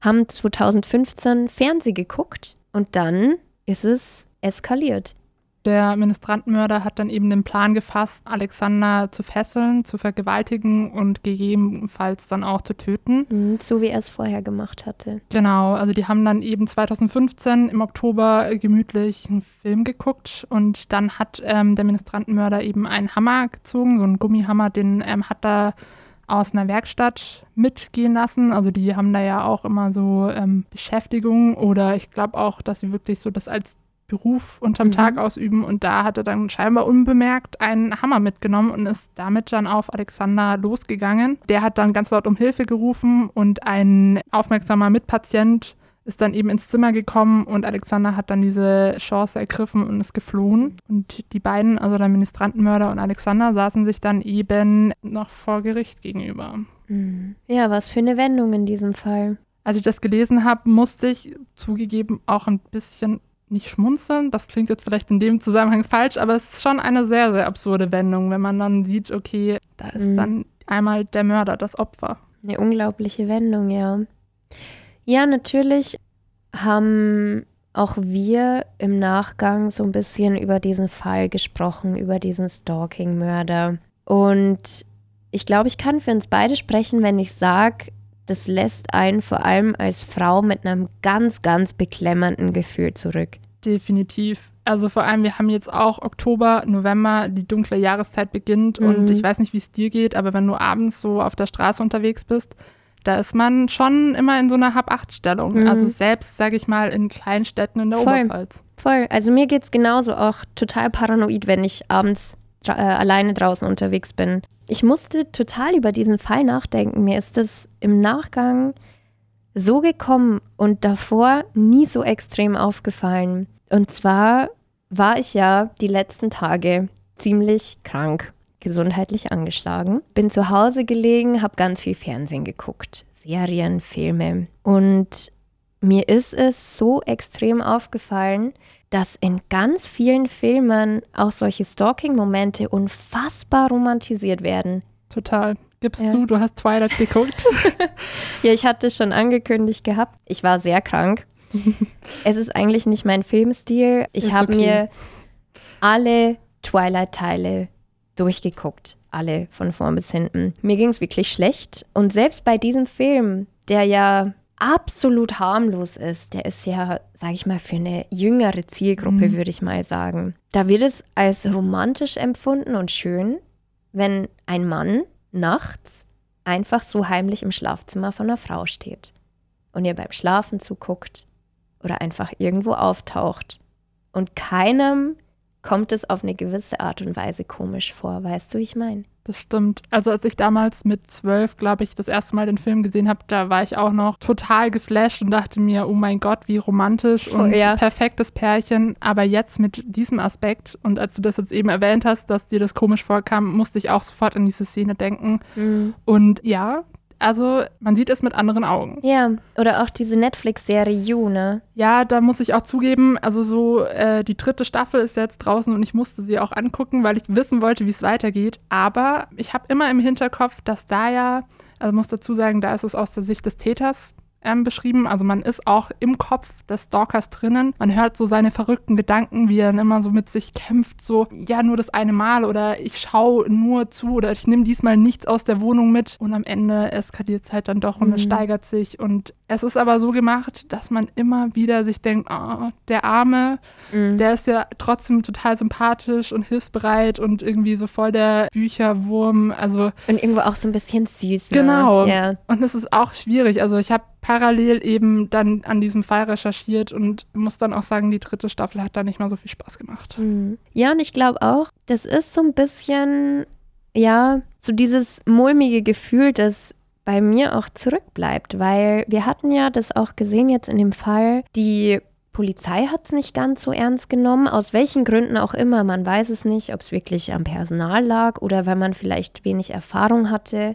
haben 2015 Fernsehen geguckt und dann ist es eskaliert. Der Ministrantenmörder hat dann eben den Plan gefasst, Alexander zu fesseln, zu vergewaltigen und gegebenenfalls dann auch zu töten. Mhm, so wie er es vorher gemacht hatte. Genau, also die haben dann eben 2015 im Oktober gemütlich einen Film geguckt und dann hat ähm, der Ministrantenmörder eben einen Hammer gezogen, so einen Gummihammer, den ähm, hat er aus einer Werkstatt mitgehen lassen. Also die haben da ja auch immer so ähm, Beschäftigung oder ich glaube auch, dass sie wirklich so das als Beruf unterm Mhm. Tag ausüben und da hat er dann scheinbar unbemerkt einen Hammer mitgenommen und ist damit dann auf Alexander losgegangen. Der hat dann ganz laut um Hilfe gerufen und ein aufmerksamer Mitpatient ist dann eben ins Zimmer gekommen und Alexander hat dann diese Chance ergriffen und ist geflohen. Und die beiden, also der Ministrantenmörder und Alexander, saßen sich dann eben noch vor Gericht gegenüber. Mhm. Ja, was für eine Wendung in diesem Fall. Als ich das gelesen habe, musste ich zugegeben auch ein bisschen nicht schmunzeln. Das klingt jetzt vielleicht in dem Zusammenhang falsch, aber es ist schon eine sehr, sehr absurde Wendung, wenn man dann sieht, okay, da ist Mhm. dann einmal der Mörder, das Opfer. Eine unglaubliche Wendung, ja. Ja, natürlich haben auch wir im Nachgang so ein bisschen über diesen Fall gesprochen, über diesen Stalking-Mörder. Und ich glaube, ich kann für uns beide sprechen, wenn ich sage, das lässt einen vor allem als Frau mit einem ganz, ganz beklemmenden Gefühl zurück. Definitiv. Also vor allem, wir haben jetzt auch Oktober, November, die dunkle Jahreszeit beginnt und Mhm. ich weiß nicht, wie es dir geht, aber wenn du abends so auf der Straße unterwegs bist, da ist man schon immer in so einer Hab-Acht-Stellung. Mhm. Also selbst, sage ich mal, in Kleinstädten in der Voll. Oberpfalz. Voll. Also mir geht es genauso auch total paranoid, wenn ich abends äh, alleine draußen unterwegs bin. Ich musste total über diesen Fall nachdenken. Mir ist das im Nachgang so gekommen und davor nie so extrem aufgefallen. Und zwar war ich ja die letzten Tage ziemlich krank, gesundheitlich angeschlagen. Bin zu Hause gelegen, habe ganz viel Fernsehen geguckt, Serien, Filme. Und mir ist es so extrem aufgefallen, dass in ganz vielen Filmen auch solche Stalking-Momente unfassbar romantisiert werden. Total. Gibst Ja. du, du hast Twilight geguckt. Ja, ich hatte schon angekündigt gehabt, ich war sehr krank. es ist eigentlich nicht mein Filmstil. Ich habe okay. mir alle Twilight-Teile durchgeguckt. Alle von vorn bis hinten. Mir ging es wirklich schlecht. Und selbst bei diesem Film, der ja absolut harmlos ist, der ist ja, sag ich mal, für eine jüngere Zielgruppe, Mhm. würde ich mal sagen. Da wird es als romantisch empfunden und schön, wenn ein Mann nachts einfach so heimlich im Schlafzimmer von einer Frau steht und ihr beim Schlafen zuguckt oder einfach irgendwo auftaucht. Und keinem kommt es auf eine gewisse Art und Weise komisch vor, weißt du, wie ich meine? Das stimmt. Also als ich damals mit zwölf, glaube ich, das erste Mal den Film gesehen habe, da war ich auch noch total geflasht und dachte mir, oh mein Gott, wie romantisch und ja. perfektes Pärchen. Aber jetzt mit diesem Aspekt und als du das jetzt eben erwähnt hast, dass dir das komisch vorkam, musste ich auch sofort an diese Szene denken. Und ja, also man sieht es mit anderen Augen. Ja, oder auch diese Netflix-Serie You, ne? Ja, da muss ich auch zugeben, also so äh, die dritte Staffel ist jetzt draußen und ich musste sie auch angucken, weil ich wissen wollte, wie es weitergeht. Aber ich habe immer im Hinterkopf, dass da ja, also muss dazu sagen, da ist es aus der Sicht des Täters ähm, beschrieben. Also man ist auch im Kopf des Stalkers drinnen. Man hört so seine verrückten Gedanken, wie er dann immer so mit sich kämpft, so ja nur das eine Mal oder ich schaue nur zu oder ich nehme diesmal nichts aus der Wohnung mit. Und am Ende eskaliert es halt dann doch und es Mhm. steigert sich. Und es ist aber so gemacht, dass man immer wieder sich denkt, oh, der Arme, Mhm. der ist ja trotzdem total sympathisch und hilfsbereit und irgendwie so voll der Bücherwurm. Also Und irgendwo auch so ein bisschen süß, ne? Genau. Ja. und es ist auch schwierig. Also ich habe parallel eben dann an diesem Fall recherchiert und muss dann auch sagen, die dritte Staffel hat da nicht mal so viel Spaß gemacht. Mhm. Ja, und ich glaube auch, das ist so ein bisschen, ja, so dieses mulmige Gefühl, das bei mir auch zurückbleibt, weil wir hatten ja das auch gesehen jetzt in dem Fall, die Polizei hat es nicht ganz so ernst genommen, aus welchen Gründen auch immer, man weiß es nicht, ob es wirklich am Personal lag oder weil man vielleicht wenig Erfahrung hatte,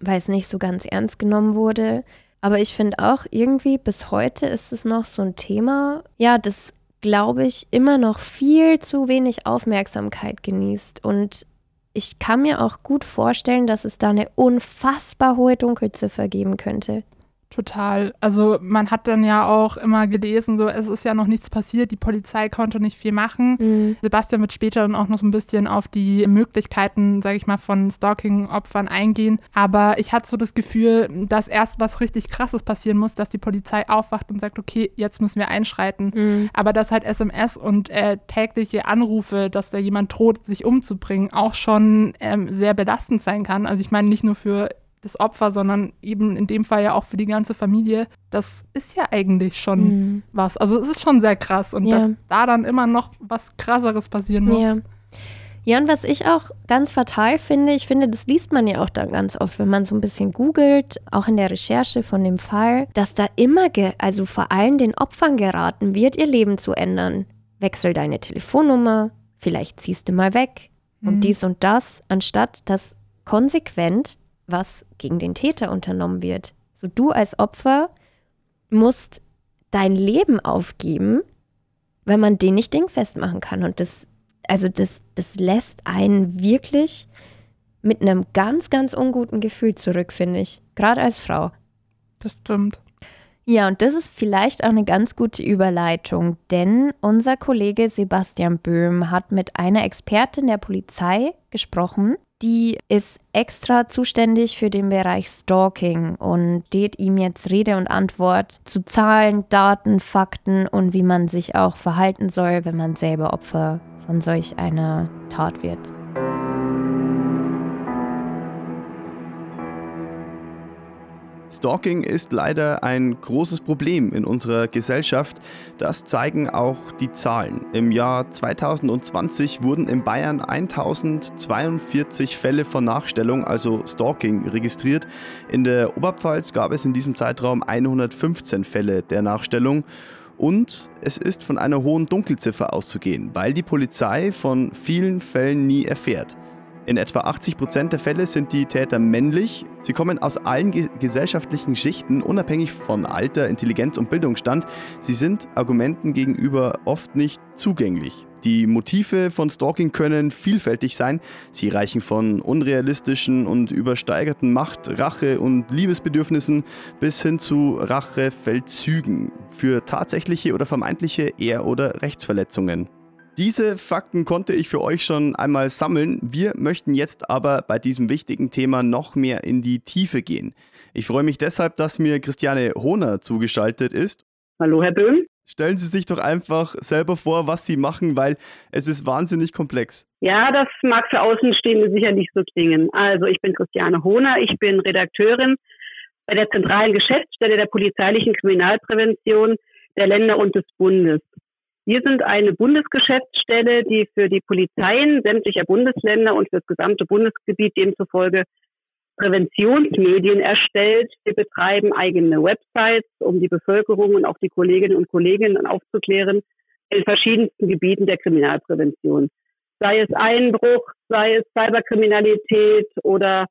weil es nicht so ganz ernst genommen wurde. Aber ich finde auch irgendwie bis heute ist es noch so ein Thema, ja, das glaube ich, immer noch viel zu wenig Aufmerksamkeit genießt. Und ich kann mir auch gut vorstellen, dass es da eine unfassbar hohe Dunkelziffer geben könnte. Total. Also man hat dann ja auch immer gelesen, so es ist ja noch nichts passiert, die Polizei konnte nicht viel machen. Mhm. Sebastian wird später dann auch noch so ein bisschen auf die Möglichkeiten, sage ich mal, von Stalking-Opfern eingehen. Aber ich hatte so das Gefühl, dass erst was richtig Krasses passieren muss, dass die Polizei aufwacht und sagt, okay, jetzt müssen wir einschreiten. Mhm. Aber dass halt SMS und äh, tägliche Anrufe, dass da jemand droht, sich umzubringen, auch schon ähm, sehr belastend sein kann. Also ich meine nicht nur für das Opfer, sondern eben in dem Fall ja auch für die ganze Familie. Das ist ja eigentlich schon mhm. was. Also es ist schon sehr krass und ja. dass da dann immer noch was krasseres passieren muss. Ja. Ja, und was ich auch ganz fatal finde, ich finde, das liest man ja auch dann ganz oft, wenn man so ein bisschen googelt, auch in der Recherche von dem Fall, dass da immer, also vor allem den Opfern geraten wird, ihr Leben zu ändern. Wechsel deine Telefonnummer, vielleicht ziehst du mal weg mhm. und dies und das, anstatt dass konsequent was gegen den Täter unternommen wird. So du als Opfer musst dein Leben aufgeben, weil man den nicht dingfest machen kann. Und das, also das, das lässt einen wirklich mit einem ganz, ganz unguten Gefühl zurück, finde ich. Gerade als Frau. Das stimmt. Ja, und das ist vielleicht auch eine ganz gute Überleitung, denn unser Kollege Sebastian Böhm hat mit einer Expertin der Polizei gesprochen, die ist extra zuständig für den Bereich Stalking und steht ihm jetzt Rede und Antwort zu Zahlen, Daten, Fakten und wie man sich auch verhalten soll, wenn man selber Opfer von solch einer Tat wird. Stalking ist leider ein großes Problem in unserer Gesellschaft. Das zeigen auch die Zahlen. Im Jahr 2020 wurden in Bayern 1042 Fälle von Nachstellung, also Stalking, registriert. In der Oberpfalz gab es in diesem Zeitraum 115 Fälle der Nachstellung. Und es ist von einer hohen Dunkelziffer auszugehen, weil die Polizei von vielen Fällen nie erfährt. In etwa 80 Prozent der Fälle sind die Täter männlich. Sie kommen aus allen ge gesellschaftlichen Schichten, unabhängig von Alter, Intelligenz und Bildungsstand. Sie sind Argumenten gegenüber oft nicht zugänglich. Die Motive von Stalking können vielfältig sein. Sie reichen von unrealistischen und übersteigerten Macht-, Rache- und Liebesbedürfnissen bis hin zu Rachefeldzügen für tatsächliche oder vermeintliche Ehr- oder Rechtsverletzungen. Diese Fakten konnte ich für euch schon einmal sammeln. Wir möchten jetzt aber bei diesem wichtigen Thema noch mehr in die Tiefe gehen. Ich freue mich deshalb, dass mir Christiane Hohner zugeschaltet ist. Hallo, Herr Böhm. Stellen Sie sich doch einfach selber vor, was Sie machen, weil es ist wahnsinnig komplex. Ja, das mag für Außenstehende sicher nicht so klingen. Also ich bin Christiane Hohner, ich bin Redakteurin bei der zentralen Geschäftsstelle der polizeilichen Kriminalprävention der Länder und des Bundes. Wir sind eine Bundesgeschäftsstelle, die für die Polizeien sämtlicher Bundesländer und für das gesamte Bundesgebiet demzufolge Präventionsmedien erstellt. Wir betreiben eigene Websites, um die Bevölkerung und auch die Kolleginnen und Kollegen aufzuklären in verschiedensten Gebieten der Kriminalprävention. Sei es Einbruch, sei es Cyberkriminalität oder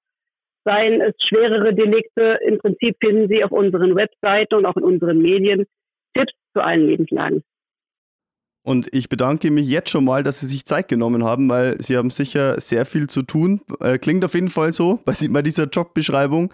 seien es schwerere Delikte. Im Prinzip finden Sie auf unseren Webseiten und auch in unseren Medien Tipps zu allen Lebenslagen. Und ich bedanke mich jetzt schon mal, dass Sie sich Zeit genommen haben, weil Sie haben sicher sehr viel zu tun. Äh, klingt auf jeden Fall so bei, dieser Jobbeschreibung.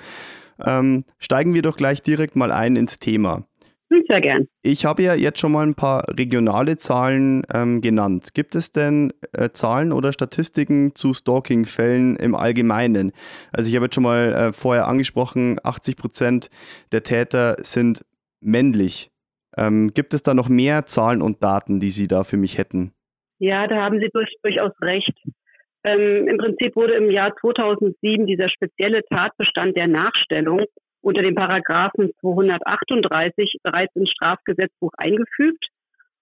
Ähm, steigen wir doch gleich direkt mal ein ins Thema. Hm, sehr gern. Ich habe ja jetzt schon mal ein paar regionale Zahlen ähm, genannt. Gibt es denn äh, Zahlen oder Statistiken zu Stalking-Fällen im Allgemeinen? Also ich habe jetzt schon mal äh, vorher angesprochen, 80 Prozent der Täter sind männlich. Ähm, gibt es da noch mehr Zahlen und Daten, die Sie da für mich hätten? Ja, da haben Sie durch, durchaus recht. Ähm, Im Prinzip wurde im Jahr 2007 dieser spezielle Tatbestand der Nachstellung unter dem Paragraphen 238 bereits ins Strafgesetzbuch eingefügt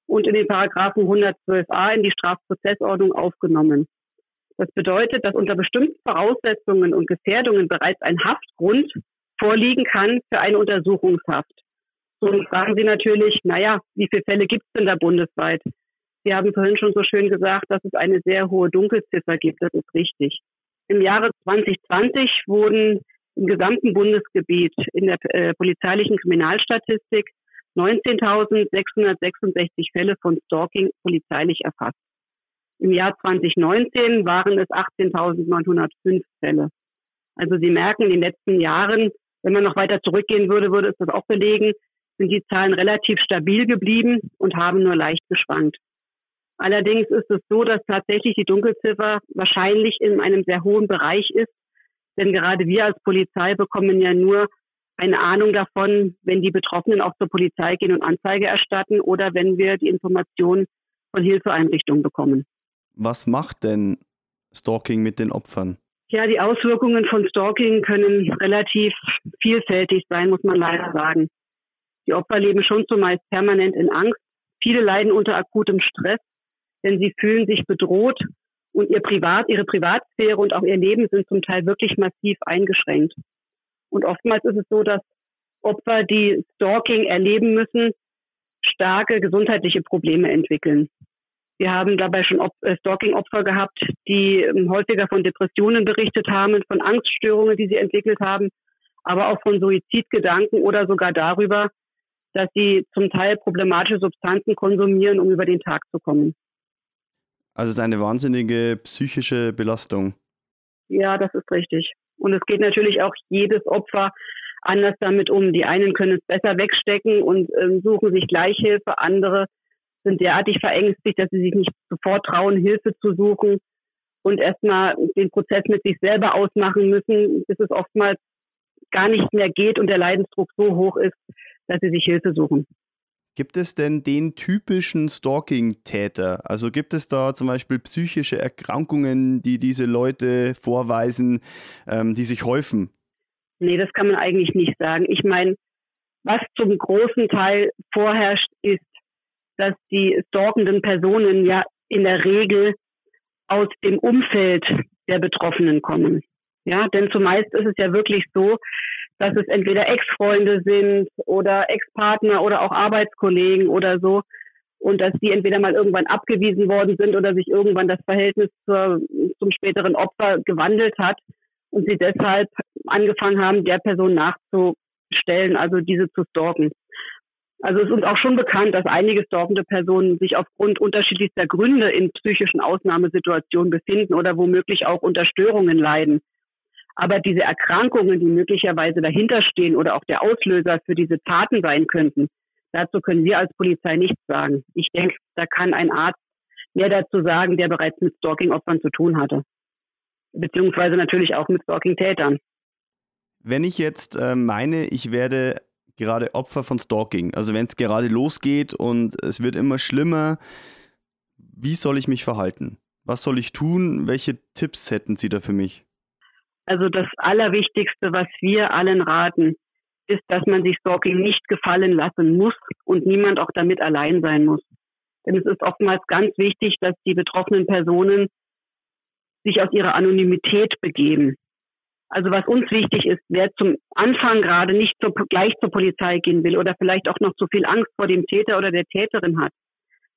und in den Paragraphen 112a in die Strafprozessordnung aufgenommen. Das bedeutet, dass unter bestimmten Voraussetzungen und Gefährdungen bereits ein Haftgrund vorliegen kann für eine Untersuchungshaft. Und fragen Sie natürlich, naja, wie viele Fälle gibt es denn da bundesweit? Sie haben vorhin schon so schön gesagt, dass es eine sehr hohe Dunkelziffer gibt. Das ist richtig. Im Jahre 2020 wurden im gesamten Bundesgebiet in der äh, polizeilichen Kriminalstatistik 19.666 Fälle von Stalking polizeilich erfasst. Im Jahr 2019 waren es 18.905 Fälle. Also Sie merken, in den letzten Jahren Wenn man noch weiter zurückgehen würde, würde es das auch belegen, sind die Zahlen relativ stabil geblieben und haben nur leicht geschwankt. Allerdings ist es so, dass tatsächlich die Dunkelziffer wahrscheinlich in einem sehr hohen Bereich ist, denn gerade wir als Polizei bekommen ja nur eine Ahnung davon, wenn die Betroffenen auch zur Polizei gehen und Anzeige erstatten oder wenn wir die Informationen von Hilfeeinrichtungen bekommen. Was macht denn Stalking mit den Opfern? Ja, die Auswirkungen von Stalking können relativ vielfältig sein, muss man leider sagen. Die Opfer leben schon zumeist permanent in Angst. Viele leiden unter akutem Stress, denn sie fühlen sich bedroht und ihr Privat, ihre Privatsphäre und auch ihr Leben sind zum Teil wirklich massiv eingeschränkt. Und oftmals ist es so, dass Opfer, die Stalking erleben müssen, starke gesundheitliche Probleme entwickeln. Wir haben dabei schon äh, Stalking-Opfer gehabt, die ähm, häufiger von Depressionen berichtet haben, von Angststörungen, die sie entwickelt haben, aber auch von Suizidgedanken oder sogar darüber, dass sie zum Teil problematische Substanzen konsumieren, um über den Tag zu kommen. Also es ist eine wahnsinnige psychische Belastung. Ja, das ist richtig. Und es geht natürlich auch jedes Opfer anders damit um. Die einen können es besser wegstecken und äh, suchen sich Gleichhilfe, andere sind derartig verängstigt, dass sie sich nicht sofort trauen, Hilfe zu suchen und erstmal den Prozess mit sich selber ausmachen müssen, bis es oftmals gar nicht mehr geht und der Leidensdruck so hoch ist, dass sie sich Hilfe suchen. Gibt es denn den typischen Stalking-Täter? Also gibt es da zum Beispiel psychische Erkrankungen, die diese Leute vorweisen, ähm, die sich häufen? Nee, das kann man eigentlich nicht sagen. Ich meine, was zum großen Teil vorherrscht, ist, dass die stalkenden Personen ja in der Regel aus dem Umfeld der Betroffenen kommen. Ja, denn zumeist ist es ja wirklich so, dass es entweder Ex-Freunde sind oder Ex-Partner oder auch Arbeitskollegen oder so und dass die entweder mal irgendwann abgewiesen worden sind oder sich irgendwann das Verhältnis zur, zum späteren Opfer gewandelt hat und sie deshalb angefangen haben, der Person nachzustellen, also diese zu stalken. Also es ist uns auch schon bekannt, dass einige stalkende Personen sich aufgrund unterschiedlichster Gründe in psychischen Ausnahmesituationen befinden oder womöglich auch unter Störungen leiden. Aber diese Erkrankungen, die möglicherweise dahinterstehen oder auch der Auslöser für diese Taten sein könnten, dazu können wir als Polizei nichts sagen. Ich denke, da kann ein Arzt mehr dazu sagen, der bereits mit Stalking-Opfern zu tun hatte. Beziehungsweise natürlich auch mit Stalking-Tätern. Wenn ich jetzt äh, meine, ich werde gerade Opfer von Stalking, also wenn es gerade losgeht und es wird immer schlimmer, wie soll ich mich verhalten? Was soll ich tun? Welche Tipps hätten Sie da für mich? Also das Allerwichtigste, was wir allen raten, ist, dass man sich Stalking nicht gefallen lassen muss und niemand auch damit allein sein muss. Denn es ist oftmals ganz wichtig, dass die betroffenen Personen sich aus ihrer Anonymität begeben. Also was uns wichtig ist, wer zum Anfang gerade nicht zur, gleich zur Polizei gehen will oder vielleicht auch noch zu viel Angst vor dem Täter oder der Täterin hat,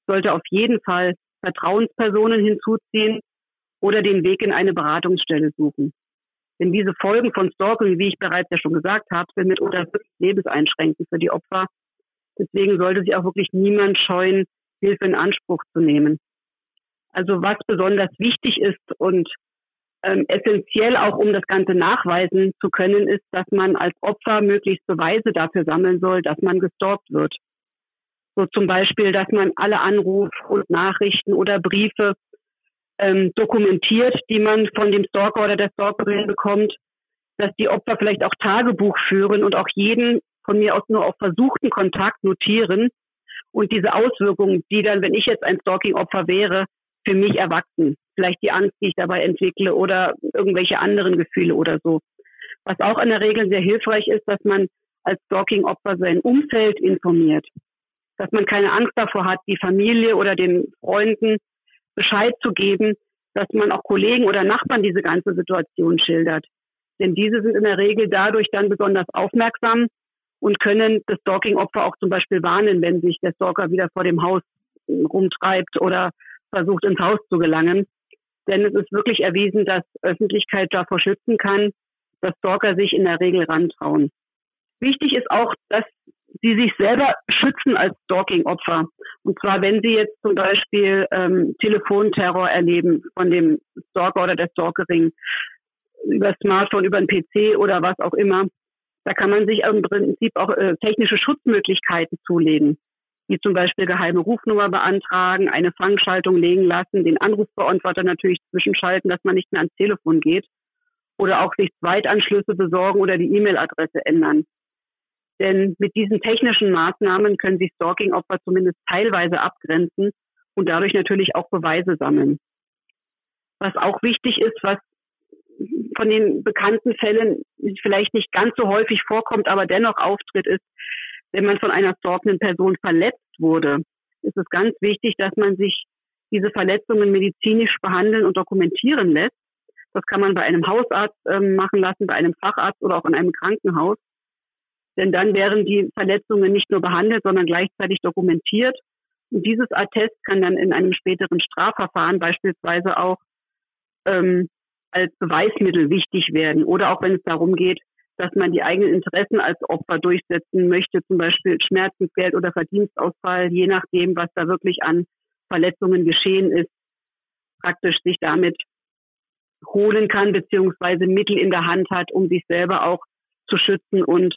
sollte auf jeden Fall Vertrauenspersonen hinzuziehen oder den Weg in eine Beratungsstelle suchen. Denn diese Folgen von Stalking, wie ich bereits ja schon gesagt habe, sind mitunter lebenseinschränkend für die Opfer. Deswegen sollte sich auch wirklich niemand scheuen, Hilfe in Anspruch zu nehmen. Also was besonders wichtig ist und ähm, essentiell auch, um das Ganze nachweisen zu können, ist, dass man als Opfer möglichst Beweise dafür sammeln soll, dass man gestalkt wird. So zum Beispiel, dass man alle Anrufe und Nachrichten oder Briefe ähm, dokumentiert, die man von dem Stalker oder der Stalkerin bekommt, dass die Opfer vielleicht auch Tagebuch führen und auch jeden von mir aus nur auf versuchten Kontakt notieren und diese Auswirkungen, die dann, wenn ich jetzt ein Stalking-Opfer wäre, für mich erwachsen. Vielleicht die Angst, die ich dabei entwickle oder irgendwelche anderen Gefühle oder so. Was auch in der Regel sehr hilfreich ist, dass man als Stalking-Opfer sein Umfeld informiert. Dass man keine Angst davor hat, die Familie oder den Freunden Bescheid zu geben, dass man auch Kollegen oder Nachbarn diese ganze Situation schildert. Denn diese sind in der Regel dadurch dann besonders aufmerksam und können das Stalking-Opfer auch zum Beispiel warnen, wenn sich der Stalker wieder vor dem Haus rumtreibt oder versucht, ins Haus zu gelangen. Denn es ist wirklich erwiesen, dass Öffentlichkeit davor schützen kann, dass Stalker sich in der Regel rantrauen. Wichtig ist auch, dass sie sich selber schützen als Stalking-Opfer. Und zwar, wenn sie jetzt zum Beispiel ähm, Telefonterror erleben von dem Stalker oder der Stalkerin über Smartphone, über ein PC oder was auch immer, Da kann man sich im Prinzip auch äh, technische Schutzmöglichkeiten zulegen, wie zum Beispiel geheime Rufnummer beantragen, eine Fangschaltung legen lassen, den Anrufbeantworter natürlich zwischenschalten, dass man nicht mehr ans Telefon geht oder auch sich Zweitanschlüsse besorgen oder die E-Mail-Adresse ändern. Denn mit diesen technischen Maßnahmen können sich Stalking-Opfer zumindest teilweise abgrenzen und dadurch natürlich auch Beweise sammeln. Was auch wichtig ist, was von den bekannten Fällen vielleicht nicht ganz so häufig vorkommt, aber dennoch auftritt, ist, wenn man von einer stalkenden Person verletzt wurde, ist es ganz wichtig, dass man sich diese Verletzungen medizinisch behandeln und dokumentieren lässt. Das kann man bei einem Hausarzt ähm, machen lassen, bei einem Facharzt oder auch in einem Krankenhaus. Denn dann wären die Verletzungen nicht nur behandelt, sondern gleichzeitig dokumentiert. Und dieses Attest kann dann in einem späteren Strafverfahren beispielsweise auch ähm, als Beweismittel wichtig werden. Oder auch wenn es darum geht, dass man die eigenen Interessen als Opfer durchsetzen möchte, zum Beispiel Schmerzensgeld oder Verdienstausfall, je nachdem, was da wirklich an Verletzungen geschehen ist, praktisch sich damit holen kann, beziehungsweise Mittel in der Hand hat, um sich selber auch zu schützen und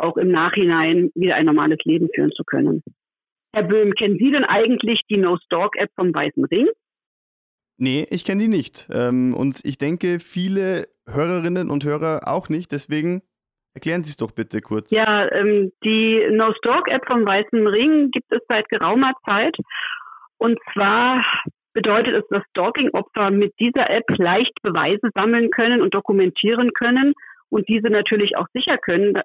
auch im Nachhinein wieder ein normales Leben führen zu können. Herr Böhm, kennen Sie denn eigentlich die No-Stalk-App vom Weißen Ring? Nee, ich kenne die nicht. Ähm, und ich denke, viele Hörerinnen und Hörer auch nicht. Deswegen erklären Sie es doch bitte kurz. Ja, ähm, die No-Stalk-App vom Weißen Ring gibt es seit geraumer Zeit. Und zwar bedeutet es, dass Stalking-Opfer mit dieser App leicht Beweise sammeln können und dokumentieren können und diese natürlich auch sicher können,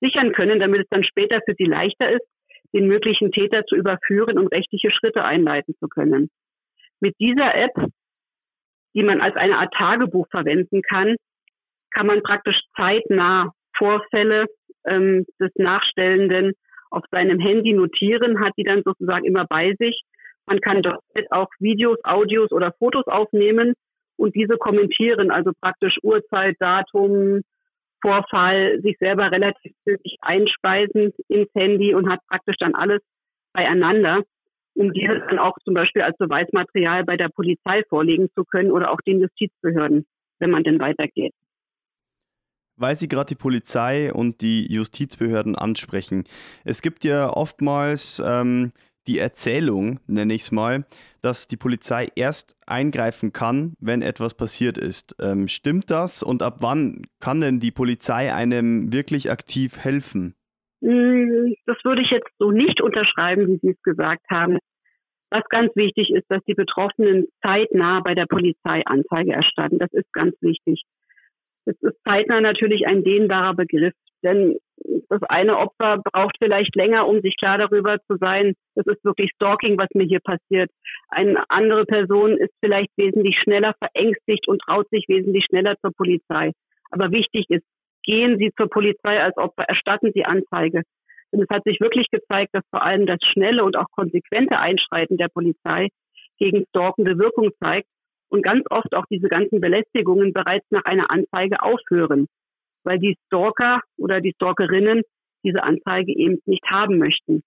sichern können, damit es dann später für sie leichter ist, den möglichen Täter zu überführen und rechtliche Schritte einleiten zu können. Mit dieser App, die man als eine Art Tagebuch verwenden kann, kann man praktisch zeitnah Vorfälle ähm, des Nachstellenden auf seinem Handy notieren, hat die dann sozusagen immer bei sich. Man kann dort auch Videos, Audios oder Fotos aufnehmen und diese kommentieren, also praktisch Uhrzeit, Datum, Vorfall sich selber relativ zügig einspeisen ins Handy und hat praktisch dann alles beieinander, um dieses dann auch zum Beispiel als Beweismaterial bei der Polizei vorlegen zu können oder auch den Justizbehörden, wenn man denn weitergeht. Weil Sie gerade die Polizei und die Justizbehörden ansprechen. Es gibt ja oftmals ähm, die Erzählung, nenne ich es mal, dass die Polizei erst eingreifen kann, wenn etwas passiert ist. Ähm, stimmt das? Und ab wann kann denn die Polizei einem wirklich aktiv helfen? Hm, das würde ich jetzt so nicht unterschreiben, wie Sie es gesagt haben. Was ganz wichtig ist, dass die Betroffenen zeitnah bei der Polizei Anzeige erstatten. Das ist ganz wichtig. Es ist zeitnah natürlich ein dehnbarer Begriff, denn das eine Opfer braucht vielleicht länger, um sich klar darüber zu sein, das ist wirklich Stalking, was mir hier passiert. Eine andere Person ist vielleicht wesentlich schneller verängstigt und traut sich wesentlich schneller zur Polizei. Aber wichtig ist, gehen Sie zur Polizei als Opfer, erstatten Sie Anzeige. Denn es hat sich wirklich gezeigt, dass vor allem das schnelle und auch konsequente Einschreiten der Polizei gegen stalkende Wirkung zeigt und ganz oft auch diese ganzen Belästigungen bereits nach einer Anzeige aufhören weil die Stalker oder die Stalkerinnen diese Anzeige eben nicht haben möchten.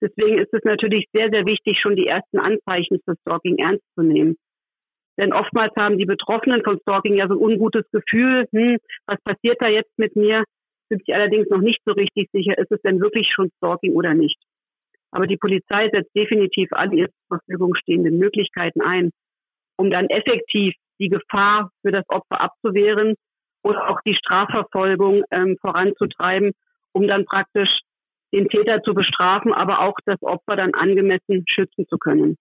Deswegen ist es natürlich sehr, sehr wichtig, schon die ersten Anzeichen für Stalking ernst zu nehmen. Denn oftmals haben die Betroffenen von Stalking ja so ein ungutes Gefühl, hm, was passiert da jetzt mit mir? Sind sich allerdings noch nicht so richtig sicher, ist es denn wirklich schon Stalking oder nicht. Aber die Polizei setzt definitiv alle ihr zur Verfügung stehenden Möglichkeiten ein, um dann effektiv die Gefahr für das Opfer abzuwehren oder auch die Strafverfolgung ähm, voranzutreiben, um dann praktisch den Täter zu bestrafen, aber auch das Opfer dann angemessen schützen zu können.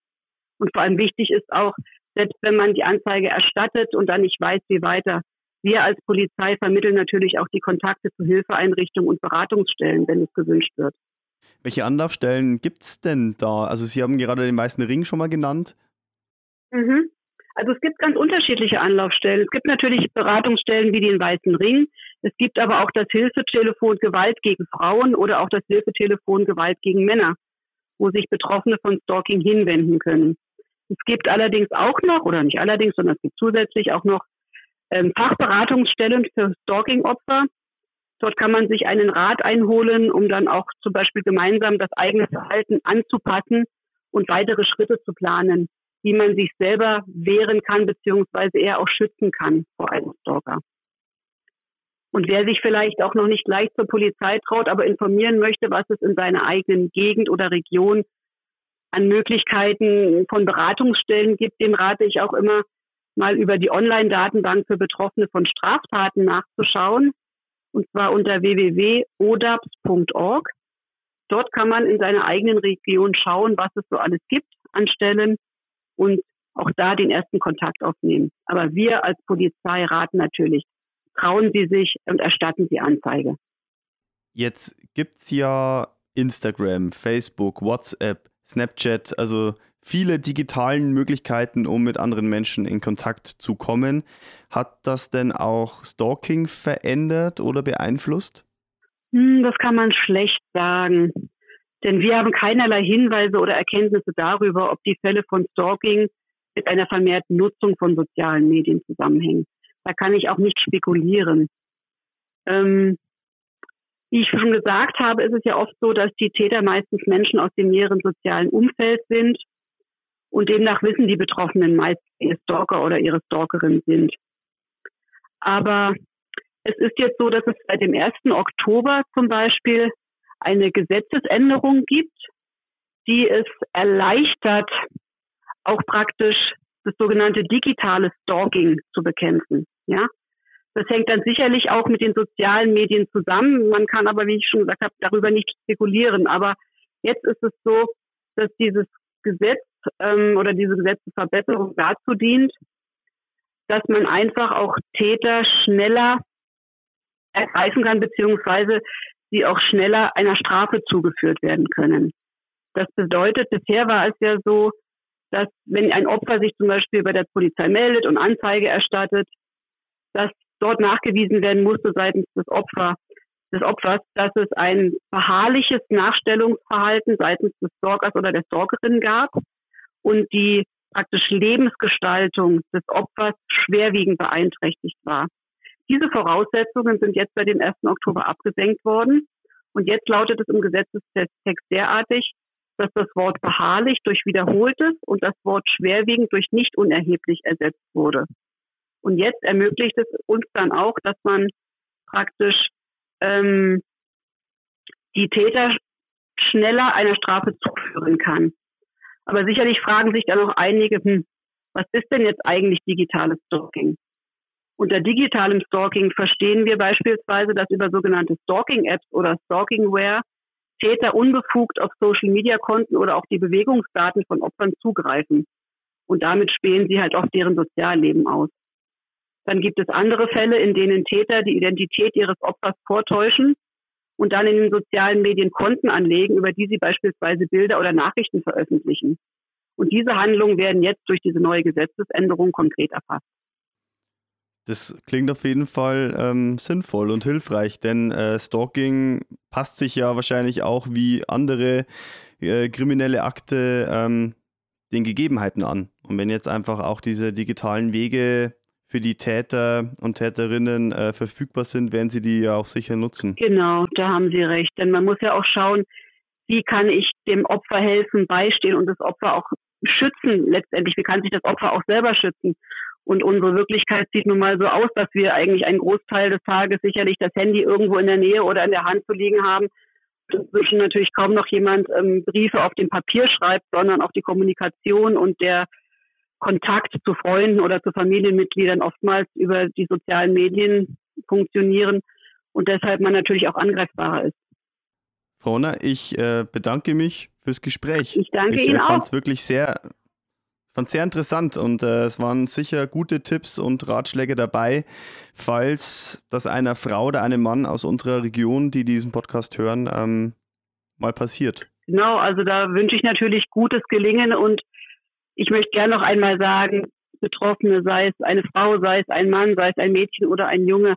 Und vor allem wichtig ist auch, selbst wenn man die Anzeige erstattet und dann nicht weiß, wie weiter, wir als Polizei vermitteln natürlich auch die Kontakte zu Hilfeeinrichtungen und Beratungsstellen, wenn es gewünscht wird. Welche Anlaufstellen gibt es denn da? Also Sie haben gerade den Weißen Ring schon mal genannt. Mhm. Also es gibt ganz unterschiedliche Anlaufstellen. Es gibt natürlich Beratungsstellen wie den Weißen Ring. Es gibt aber auch das Hilfetelefon Gewalt gegen Frauen oder auch das Hilfetelefon Gewalt gegen Männer, wo sich Betroffene von Stalking hinwenden können. Es gibt allerdings auch noch, oder nicht allerdings, sondern es gibt zusätzlich auch noch ähm, Fachberatungsstellen für Stalking-Opfer. Dort kann man sich einen Rat einholen, um dann auch zum Beispiel gemeinsam das eigene Verhalten anzupassen und weitere Schritte zu planen wie man sich selber wehren kann, beziehungsweise eher auch schützen kann vor einem Stalker. Und wer sich vielleicht auch noch nicht gleich zur Polizei traut, aber informieren möchte, was es in seiner eigenen Gegend oder Region an Möglichkeiten von Beratungsstellen gibt, dem rate ich auch immer, mal über die Online-Datenbank für Betroffene von Straftaten nachzuschauen. Und zwar unter www.odaps.org. Dort kann man in seiner eigenen Region schauen, was es so alles gibt an Stellen und auch da den ersten Kontakt aufnehmen. Aber wir als Polizei raten natürlich, trauen Sie sich und erstatten Sie Anzeige. Jetzt gibt es ja Instagram, Facebook, WhatsApp, Snapchat, also viele digitalen Möglichkeiten, um mit anderen Menschen in Kontakt zu kommen. Hat das denn auch Stalking verändert oder beeinflusst? Hm, das kann man schlecht sagen. Denn wir haben keinerlei Hinweise oder Erkenntnisse darüber, ob die Fälle von Stalking mit einer vermehrten Nutzung von sozialen Medien zusammenhängen. Da kann ich auch nicht spekulieren. Ähm, wie ich schon gesagt habe, ist es ja oft so, dass die Täter meistens Menschen aus dem näheren sozialen Umfeld sind und demnach wissen die Betroffenen meist, ihr Stalker oder ihre Stalkerin sind. Aber es ist jetzt so, dass es seit dem 1. Oktober zum Beispiel eine Gesetzesänderung gibt, die es erleichtert, auch praktisch das sogenannte digitale Stalking zu bekämpfen. Ja, das hängt dann sicherlich auch mit den sozialen Medien zusammen. Man kann aber, wie ich schon gesagt habe, darüber nicht spekulieren. Aber jetzt ist es so, dass dieses Gesetz ähm, oder diese Gesetzesverbesserung dazu dient, dass man einfach auch Täter schneller ergreifen kann, beziehungsweise sie auch schneller einer Strafe zugeführt werden können. Das bedeutet, bisher war es ja so, dass wenn ein Opfer sich zum Beispiel bei der Polizei meldet und Anzeige erstattet, dass dort nachgewiesen werden musste seitens des, Opfer, des Opfers, dass es ein beharrliches Nachstellungsverhalten seitens des Stalkers oder der Stalkerin gab und die praktische Lebensgestaltung des Opfers schwerwiegend beeinträchtigt war. Diese Voraussetzungen sind jetzt bei dem 1. Oktober abgesenkt worden. Und jetzt lautet es im Gesetzestext derartig, dass das Wort beharrlich durch wiederholtes und das Wort schwerwiegend durch nicht unerheblich ersetzt wurde. Und jetzt ermöglicht es uns dann auch, dass man praktisch ähm, die Täter schneller einer Strafe zuführen kann. Aber sicherlich fragen sich dann auch einige, hm, was ist denn jetzt eigentlich digitales Stalking? Unter digitalem Stalking verstehen wir beispielsweise, dass über sogenannte Stalking-Apps oder Stalkingware Täter unbefugt auf Social-Media-Konten oder auch die Bewegungsdaten von Opfern zugreifen. Und damit spähen sie halt auch deren Sozialleben aus. Dann gibt es andere Fälle, in denen Täter die Identität ihres Opfers vortäuschen und dann in den sozialen Medien Konten anlegen, über die sie beispielsweise Bilder oder Nachrichten veröffentlichen. Und diese Handlungen werden jetzt durch diese neue Gesetzesänderung konkret erfasst. Das klingt auf jeden Fall ähm, sinnvoll und hilfreich, denn äh, Stalking passt sich ja wahrscheinlich auch wie andere äh, kriminelle Akte ähm, den Gegebenheiten an. Und wenn jetzt einfach auch diese digitalen Wege für die Täter und Täterinnen äh, verfügbar sind, werden sie die ja auch sicher nutzen. Genau, da haben Sie recht. Denn man muss ja auch schauen, wie kann ich dem Opfer helfen, beistehen und das Opfer auch schützen letztendlich. Wie kann sich das Opfer auch selber schützen? Und unsere Wirklichkeit sieht nun mal so aus, dass wir eigentlich einen Großteil des Tages sicherlich das Handy irgendwo in der Nähe oder in der Hand zu liegen haben. Inzwischen natürlich kaum noch jemand ähm, Briefe auf dem Papier schreibt, sondern auch die Kommunikation und der Kontakt zu Freunden oder zu Familienmitgliedern oftmals über die sozialen Medien funktionieren und deshalb man natürlich auch angreifbarer ist. Frau Honner, ich äh, bedanke mich fürs Gespräch. Ich danke ich, Ihnen äh, auch. fand es wirklich sehr, fand sehr interessant und äh, es waren sicher gute Tipps und Ratschläge dabei, falls das einer Frau oder einem Mann aus unserer Region, die diesen Podcast hören, ähm, mal passiert. Genau, also da wünsche ich natürlich gutes Gelingen und ich möchte gerne noch einmal sagen, Betroffene, sei es eine Frau, sei es ein Mann, sei es ein Mädchen oder ein Junge,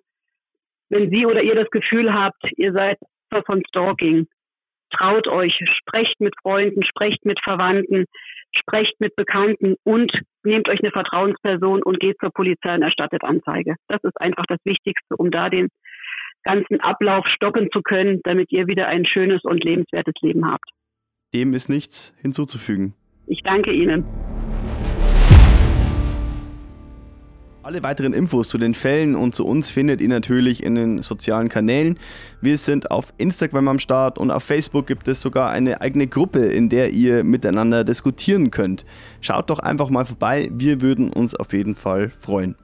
wenn Sie oder ihr das Gefühl habt, ihr seid Opfer von Stalking, traut euch, sprecht mit Freunden, sprecht mit Verwandten, sprecht mit Bekannten und nehmt euch eine Vertrauensperson und geht zur Polizei und erstattet Anzeige. Das ist einfach das Wichtigste, um da den ganzen Ablauf stoppen zu können, damit ihr wieder ein schönes und lebenswertes Leben habt. Dem ist nichts hinzuzufügen. Ich danke Ihnen. Alle weiteren Infos zu den Fällen und zu uns findet ihr natürlich in den sozialen Kanälen. Wir sind auf Instagram am Start und auf Facebook gibt es sogar eine eigene Gruppe, in der ihr miteinander diskutieren könnt. Schaut doch einfach mal vorbei, wir würden uns auf jeden Fall freuen.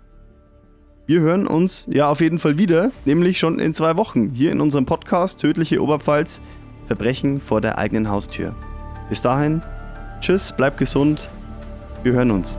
Wir hören uns ja auf jeden Fall wieder, nämlich schon in zwei Wochen hier in unserem Podcast Tödliche Oberpfalz. Verbrechen vor der eigenen Haustür. Bis dahin, tschüss, bleibt gesund, wir hören uns.